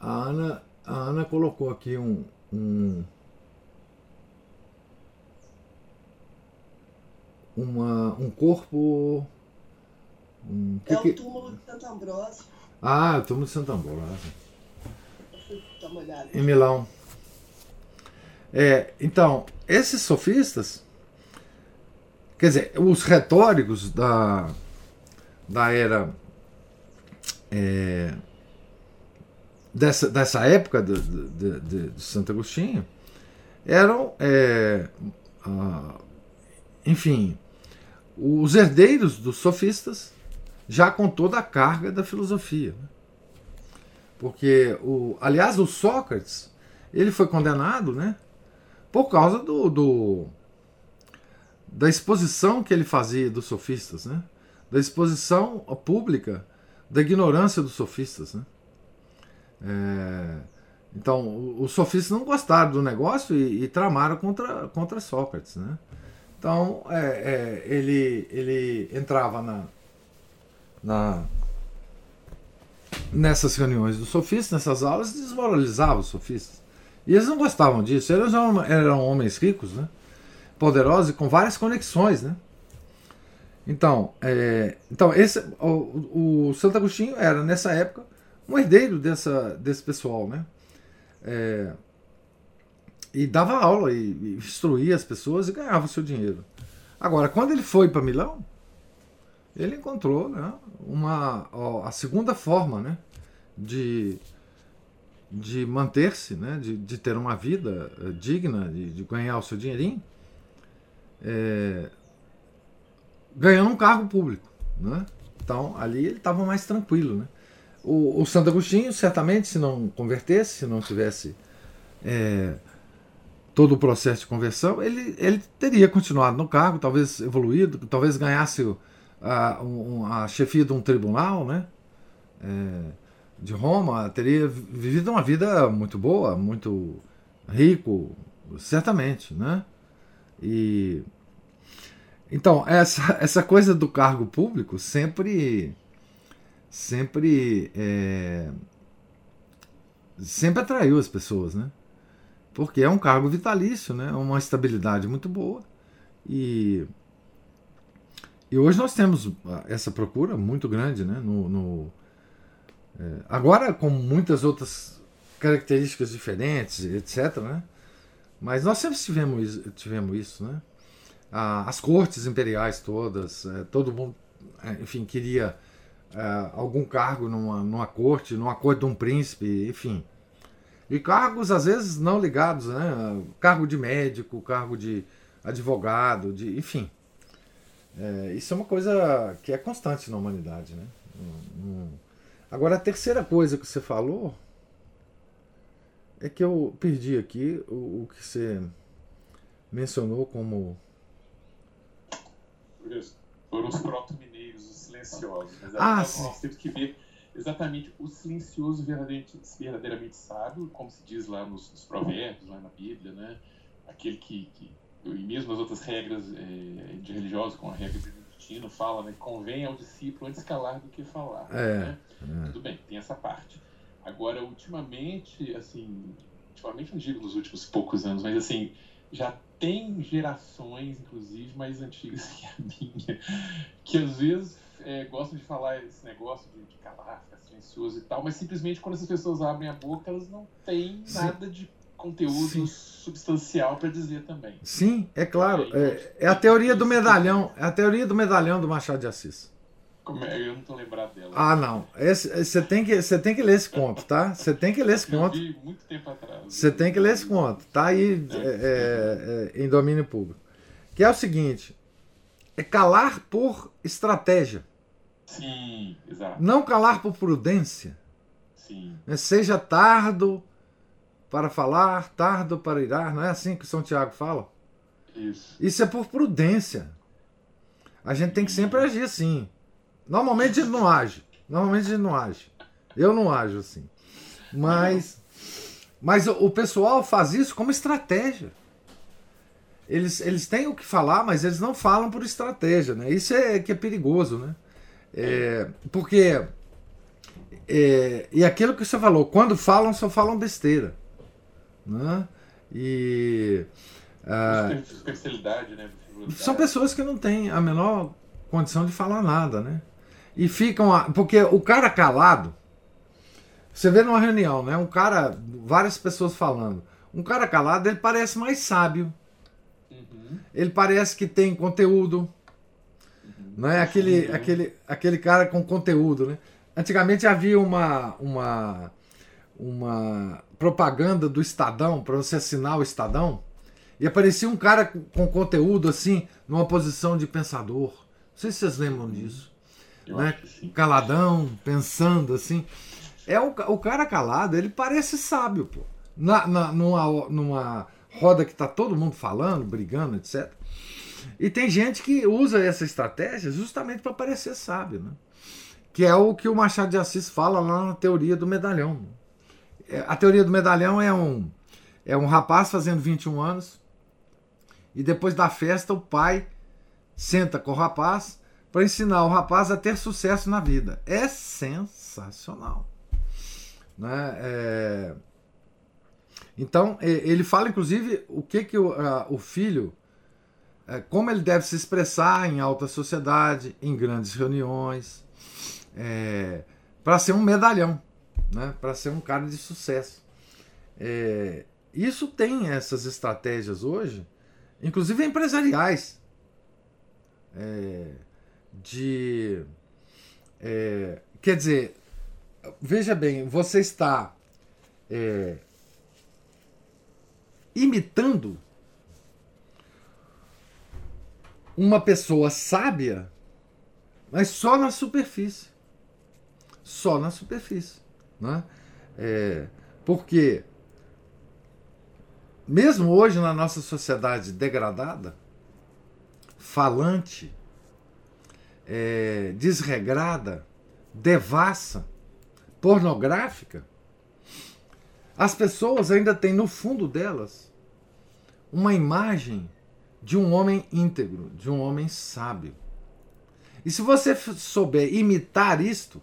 a Ana a Ana colocou aqui um, um uma, um corpo. Um, é que o túmulo de Santo Ambrósio. Ah, o túmulo de Santo Ambrósio. Em Milão. É, então, esses sofistas, quer dizer, os retóricos da, da era é, dessa, dessa época de, de, de, de Santo Agostinho eram, é, ah, enfim, os herdeiros dos sofistas, já com toda a carga da filosofia. Né? Porque, o, aliás, o Sócrates, ele foi condenado né, por causa do, do da exposição que ele fazia dos sofistas, né? da exposição pública da ignorância dos sofistas. Né? É, então, os sofistas não gostaram do negócio e, e tramaram contra, contra Sócrates. Né? Então, é, é, ele, ele entrava na, na, nessas reuniões dos sofistas, nessas aulas, e desmoralizava os sofistas. E eles não gostavam disso. Eles eram, eram homens ricos, né? poderosos e com várias conexões. Né? Então, é, então esse, o, o Santo Agostinho era, nessa época, um herdeiro dessa, desse pessoal. Né? É, e dava aula e, e instruía as pessoas e ganhava o seu dinheiro. Agora, quando ele foi para Milão, ele encontrou né, uma, ó, a segunda forma né, de, de manter-se, né, de, de ter uma vida eh, digna, de, de ganhar o seu dinheirinho, é, ganhando um cargo público. Né? Então, ali ele estava mais tranquilo. Né? O, o Santo Agostinho, certamente, se não convertesse, se não tivesse. É, todo o processo de conversão, ele, ele teria continuado no cargo, talvez evoluído, talvez ganhasse a, um, a chefia de um tribunal né, é, de Roma, teria vivido uma vida muito boa, muito rico, certamente. Né? E, então, essa, essa coisa do cargo público sempre sempre é, sempre atraiu as pessoas, né? porque é um cargo vitalício, né? uma estabilidade muito boa. E, e hoje nós temos ah, essa procura muito grande. Né? No, no é, agora, com muitas outras características diferentes, etc. Né? Mas nós sempre tivemos, tivemos isso. Né? as cortes imperiais todas, é, todo mundo, é, enfim, queria é, algum cargo numa, numa corte, numa corte de um príncipe, enfim. E cargos, às vezes, não ligados, né? Cargo de médico, cargo de advogado, de, enfim. É, isso é uma coisa que é constante na humanidade, né? Agora, a terceira coisa que você falou é que eu perdi aqui o, o que você mencionou como. Foram os os silenciosos. Mas ah, nós temos que ver exatamente o silencioso verdadeiramente, verdadeiramente sábio, como se diz lá nos, nos provérbios, lá na Bíblia, né? Aquele que, que e mesmo as outras regras é, de religiosos, como a regra de destino, fala, né? Convém ao discípulo antes calar do que falar. É, né? é. Tudo bem, tem essa parte. Agora, ultimamente, assim, ultimamente não digo nos últimos poucos anos, mas assim, já tem gerações, inclusive, mais antigas que a minha, que às vezes é, de falar esse negócio de, de calar, ficar silencioso e tal, mas simplesmente quando essas pessoas abrem a boca, elas não têm Sim. nada de conteúdo Sim. substancial para dizer também. Sim, é claro. É, é, a teoria do medalhão, é a teoria do medalhão do Machado de Assis. É? Eu não tô lembrado dela. Ah, não. Você tem, que, tem que ler esse conto, tá? Você tem que ler esse conto. Eu vi muito tempo atrás. Você tem que ler esse conto. Tá aí é, é, é, é em domínio público. Que é o seguinte: é calar por estratégia. Sim, exato. Não calar por prudência. Sim. Né? Seja tardo para falar, tardo para irar. Não é assim que São Tiago fala? Isso. Isso é por prudência. A gente tem que sempre agir assim. Normalmente ele não age. Normalmente ele não age. Eu não ajo assim. Mas, mas o pessoal faz isso como estratégia. Eles, eles têm o que falar, mas eles não falam por estratégia, né? Isso é que é perigoso, né? É, porque. É, e aquilo que você falou, quando falam, só falam besteira. Né? E. Ah, né? São pessoas que não têm a menor condição de falar nada, né? E ficam. A, porque o cara calado. Você vê numa reunião, né? Um cara, várias pessoas falando. Um cara calado, ele parece mais sábio. Uhum. Ele parece que tem conteúdo. Né? Aquele, aquele, aquele cara com conteúdo. Né? Antigamente havia uma, uma, uma propaganda do Estadão, para você assinar o Estadão, e aparecia um cara com conteúdo assim, numa posição de pensador. Não sei se vocês lembram disso. Eu né? Caladão, pensando assim. É o, o cara calado, ele parece sábio, pô. Na, na, numa, numa roda que tá todo mundo falando, brigando, etc. E tem gente que usa essa estratégia justamente para parecer sábio, né? que é o que o Machado de Assis fala lá na teoria do medalhão. É, a teoria do medalhão é um, é um rapaz fazendo 21 anos e depois da festa o pai senta com o rapaz para ensinar o rapaz a ter sucesso na vida. É sensacional. Né? É... Então, ele fala, inclusive, o que, que o, a, o filho é, como ele deve se expressar em alta sociedade, em grandes reuniões, é, para ser um medalhão, né? para ser um cara de sucesso. É, isso tem essas estratégias hoje, inclusive empresariais, é, de. É, quer dizer, veja bem, você está é, imitando uma pessoa sábia, mas só na superfície. Só na superfície. Né? É, porque, mesmo hoje na nossa sociedade degradada, falante, é, desregrada, devassa, pornográfica, as pessoas ainda têm no fundo delas uma imagem de um homem íntegro, de um homem sábio. E se você souber imitar isto,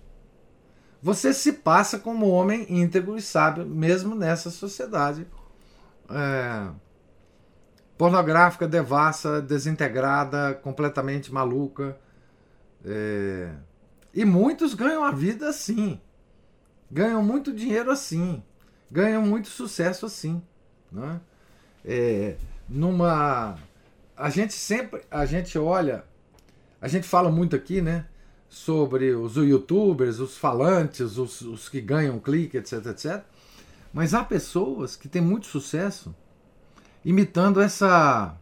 você se passa como homem íntegro e sábio, mesmo nessa sociedade é, pornográfica, devassa, desintegrada, completamente maluca. É, e muitos ganham a vida assim, ganham muito dinheiro assim, ganham muito sucesso assim, né? É, numa a gente sempre, a gente olha, a gente fala muito aqui, né? Sobre os youtubers, os falantes, os, os que ganham clique, etc, etc. Mas há pessoas que têm muito sucesso imitando essa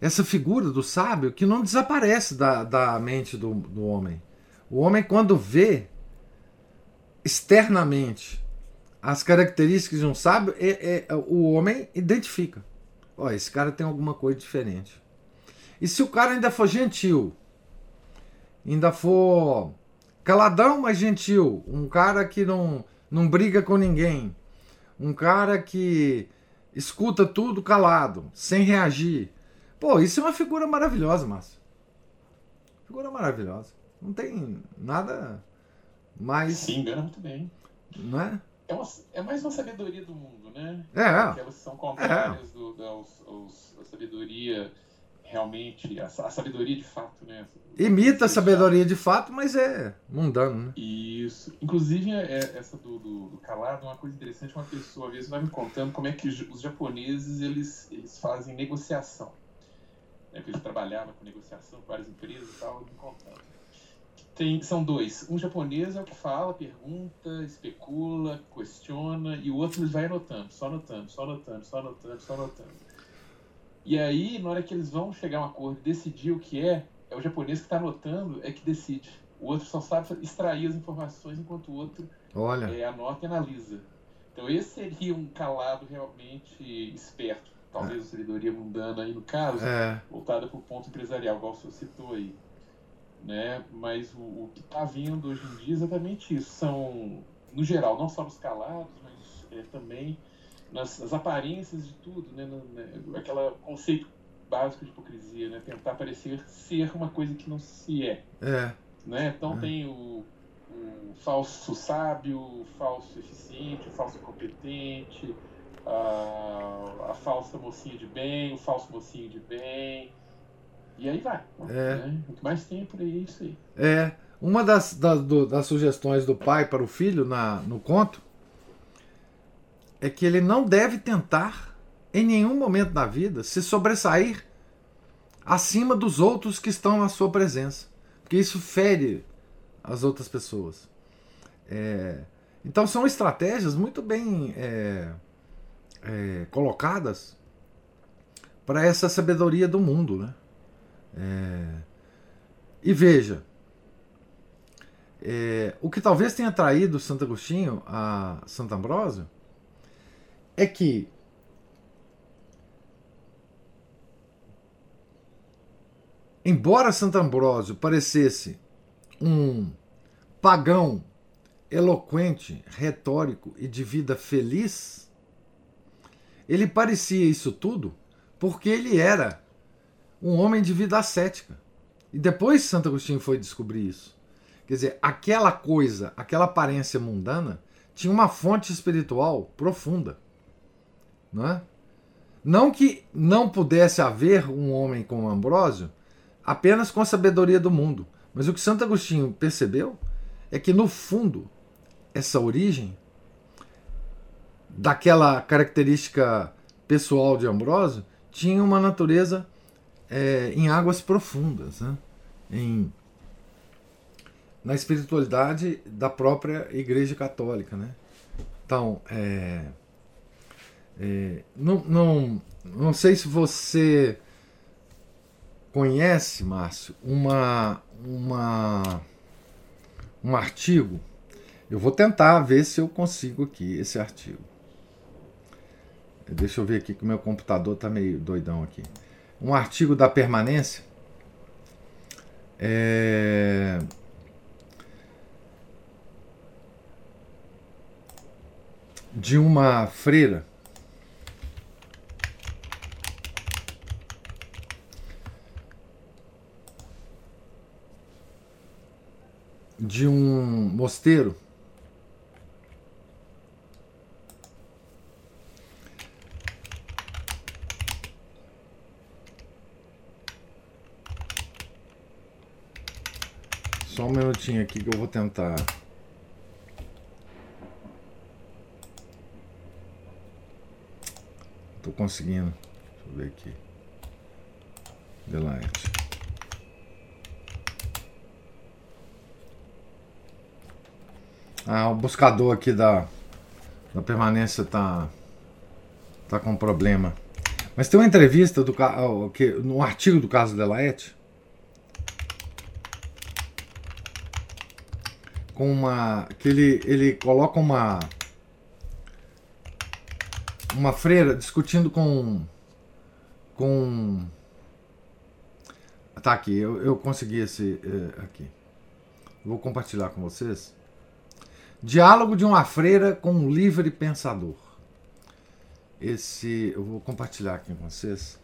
essa figura do sábio que não desaparece da, da mente do, do homem. O homem, quando vê externamente as características de um sábio, é, é, o homem identifica. Ó, esse cara tem alguma coisa diferente. E se o cara ainda for gentil, ainda for caladão, mas gentil, um cara que não, não briga com ninguém, um cara que escuta tudo calado, sem reagir. Pô, isso é uma figura maravilhosa, Márcio. Figura maravilhosa. Não tem nada mais. Se engana muito bem. Não é? é, uma, é mais uma sabedoria do mundo, né? É. Que elas são contrárias é. do, a sabedoria realmente, a, a, sabedoria de fato, né? Imita a sabedoria de fato, mas é mundano, né? Isso. Inclusive, é, é essa do, do, do, calado é uma coisa interessante. Uma pessoa, às vezes, vai me contando como é que os japoneses, eles, eles fazem negociação. Né? É, porque trabalhava com negociação com várias empresas e tal, me contando. Tem, são dois. Um japonês é o que fala, pergunta, especula, questiona, e o outro eles vai anotando, só anotando, só anotando, só anotando, só anotando. E aí, na hora que eles vão chegar a um acordo e decidir o que é, é o japonês que está anotando é que decide. O outro só sabe extrair as informações enquanto o outro Olha. É, anota e analisa. Então esse seria um calado realmente esperto. Talvez é. a servidoria mundana aí no caso, é. voltada para o ponto empresarial, igual o senhor citou aí. Né? Mas o, o que está vindo hoje em dia é exatamente isso. São, no geral, não só nos calados, mas é, também nas, nas, aparências de tudo, né? Né? Aquela conceito básico de hipocrisia, né? Tentar parecer ser uma coisa que não se é. É. Né? Então é. tem o o falso sábio, o falso eficiente, o falso competente, a, a falsa mocinha de bem, o falso mocinho de bem. E aí vai. É. Né? Mais tem por aí isso aí. É. Uma das, das, do, das sugestões do pai para o filho na, no conto é que ele não deve tentar, em nenhum momento da vida, se sobressair acima dos outros que estão na sua presença. Porque isso fere as outras pessoas. É, então são estratégias muito bem é, é, colocadas para essa sabedoria do mundo. Né? É, e veja, é, o que talvez tenha traído Santo Agostinho a Santo Ambrósio é que embora Santo Ambrósio parecesse um pagão eloquente, retórico e de vida feliz, ele parecia isso tudo porque ele era um homem de vida ascética. E depois Santo Agostinho foi descobrir isso. Quer dizer, aquela coisa, aquela aparência mundana, tinha uma fonte espiritual profunda. Não é? Não que não pudesse haver um homem como Ambrósio apenas com a sabedoria do mundo, mas o que Santo Agostinho percebeu é que, no fundo, essa origem daquela característica pessoal de Ambrósio tinha uma natureza é, em águas profundas, né? em, na espiritualidade da própria Igreja Católica. Né? Então, é, é, não, não, não sei se você conhece, Márcio, uma, uma, um artigo. Eu vou tentar ver se eu consigo aqui esse artigo. Deixa eu ver aqui que o meu computador está meio doidão aqui. Um artigo da permanência. É... De uma freira de um mosteiro Só um minutinho aqui que eu vou tentar. Tô conseguindo. Deixa eu ver aqui. Delight. Ah, o buscador aqui da, da permanência tá, tá com problema. Mas tem uma entrevista do que no artigo do caso Delaete com uma que ele ele coloca uma uma freira discutindo com com tá aqui eu, eu consegui esse é, aqui vou compartilhar com vocês Diálogo de uma freira com um livre pensador. Esse eu vou compartilhar aqui com vocês.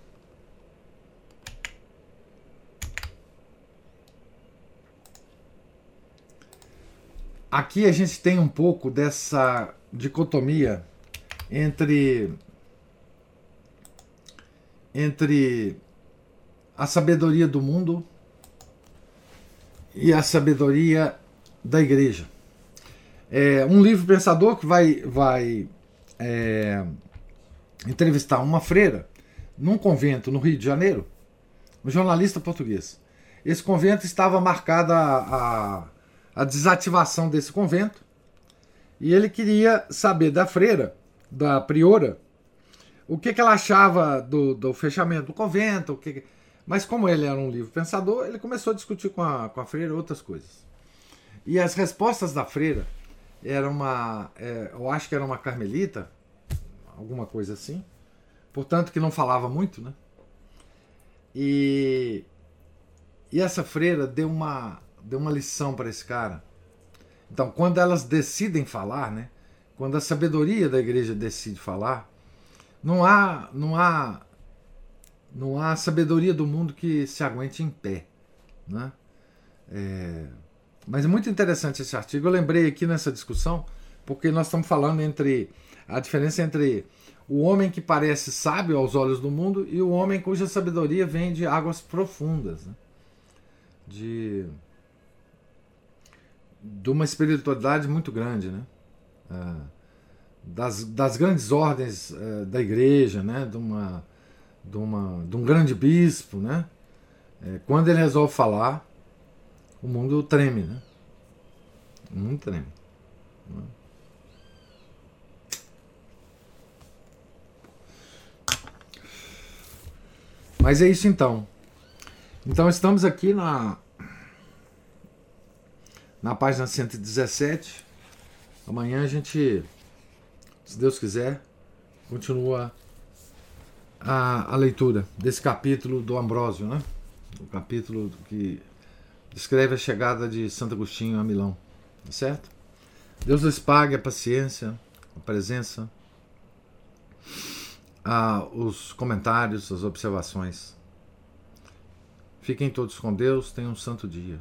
Aqui a gente tem um pouco dessa dicotomia entre entre a sabedoria do mundo e a sabedoria da igreja é, um livro pensador que vai, vai é, entrevistar uma freira num convento no Rio de Janeiro, um jornalista português. Esse convento estava marcada a, a, a desativação desse convento e ele queria saber da freira, da priora, o que, que ela achava do, do fechamento do convento, que, mas como ele era um livro pensador, ele começou a discutir com a, com a freira outras coisas. E as respostas da freira era uma, é, eu acho que era uma carmelita, alguma coisa assim, portanto que não falava muito, né? E, e essa freira deu uma, deu uma lição para esse cara. Então, quando elas decidem falar, né? Quando a sabedoria da igreja decide falar, não há, não há, não há sabedoria do mundo que se aguente em pé, né? É, mas é muito interessante esse artigo. Eu lembrei aqui nessa discussão porque nós estamos falando entre a diferença entre o homem que parece sábio aos olhos do mundo e o homem cuja sabedoria vem de águas profundas, né? de, de uma espiritualidade muito grande, né? É, das, das grandes ordens é, da igreja, né? de, uma, de, uma, de um grande bispo. Né? É, quando ele resolve falar, o mundo treme. Né? O mundo treme. Né? Mas é isso então. Então estamos aqui na na página 117. Amanhã a gente, se Deus quiser, continua a, a leitura desse capítulo do Ambrósio, né? O capítulo que descreve a chegada de Santo Agostinho a Milão, tá certo? Deus lhes pague a paciência, a presença ah, os comentários, as observações. Fiquem todos com Deus, tenham um santo dia.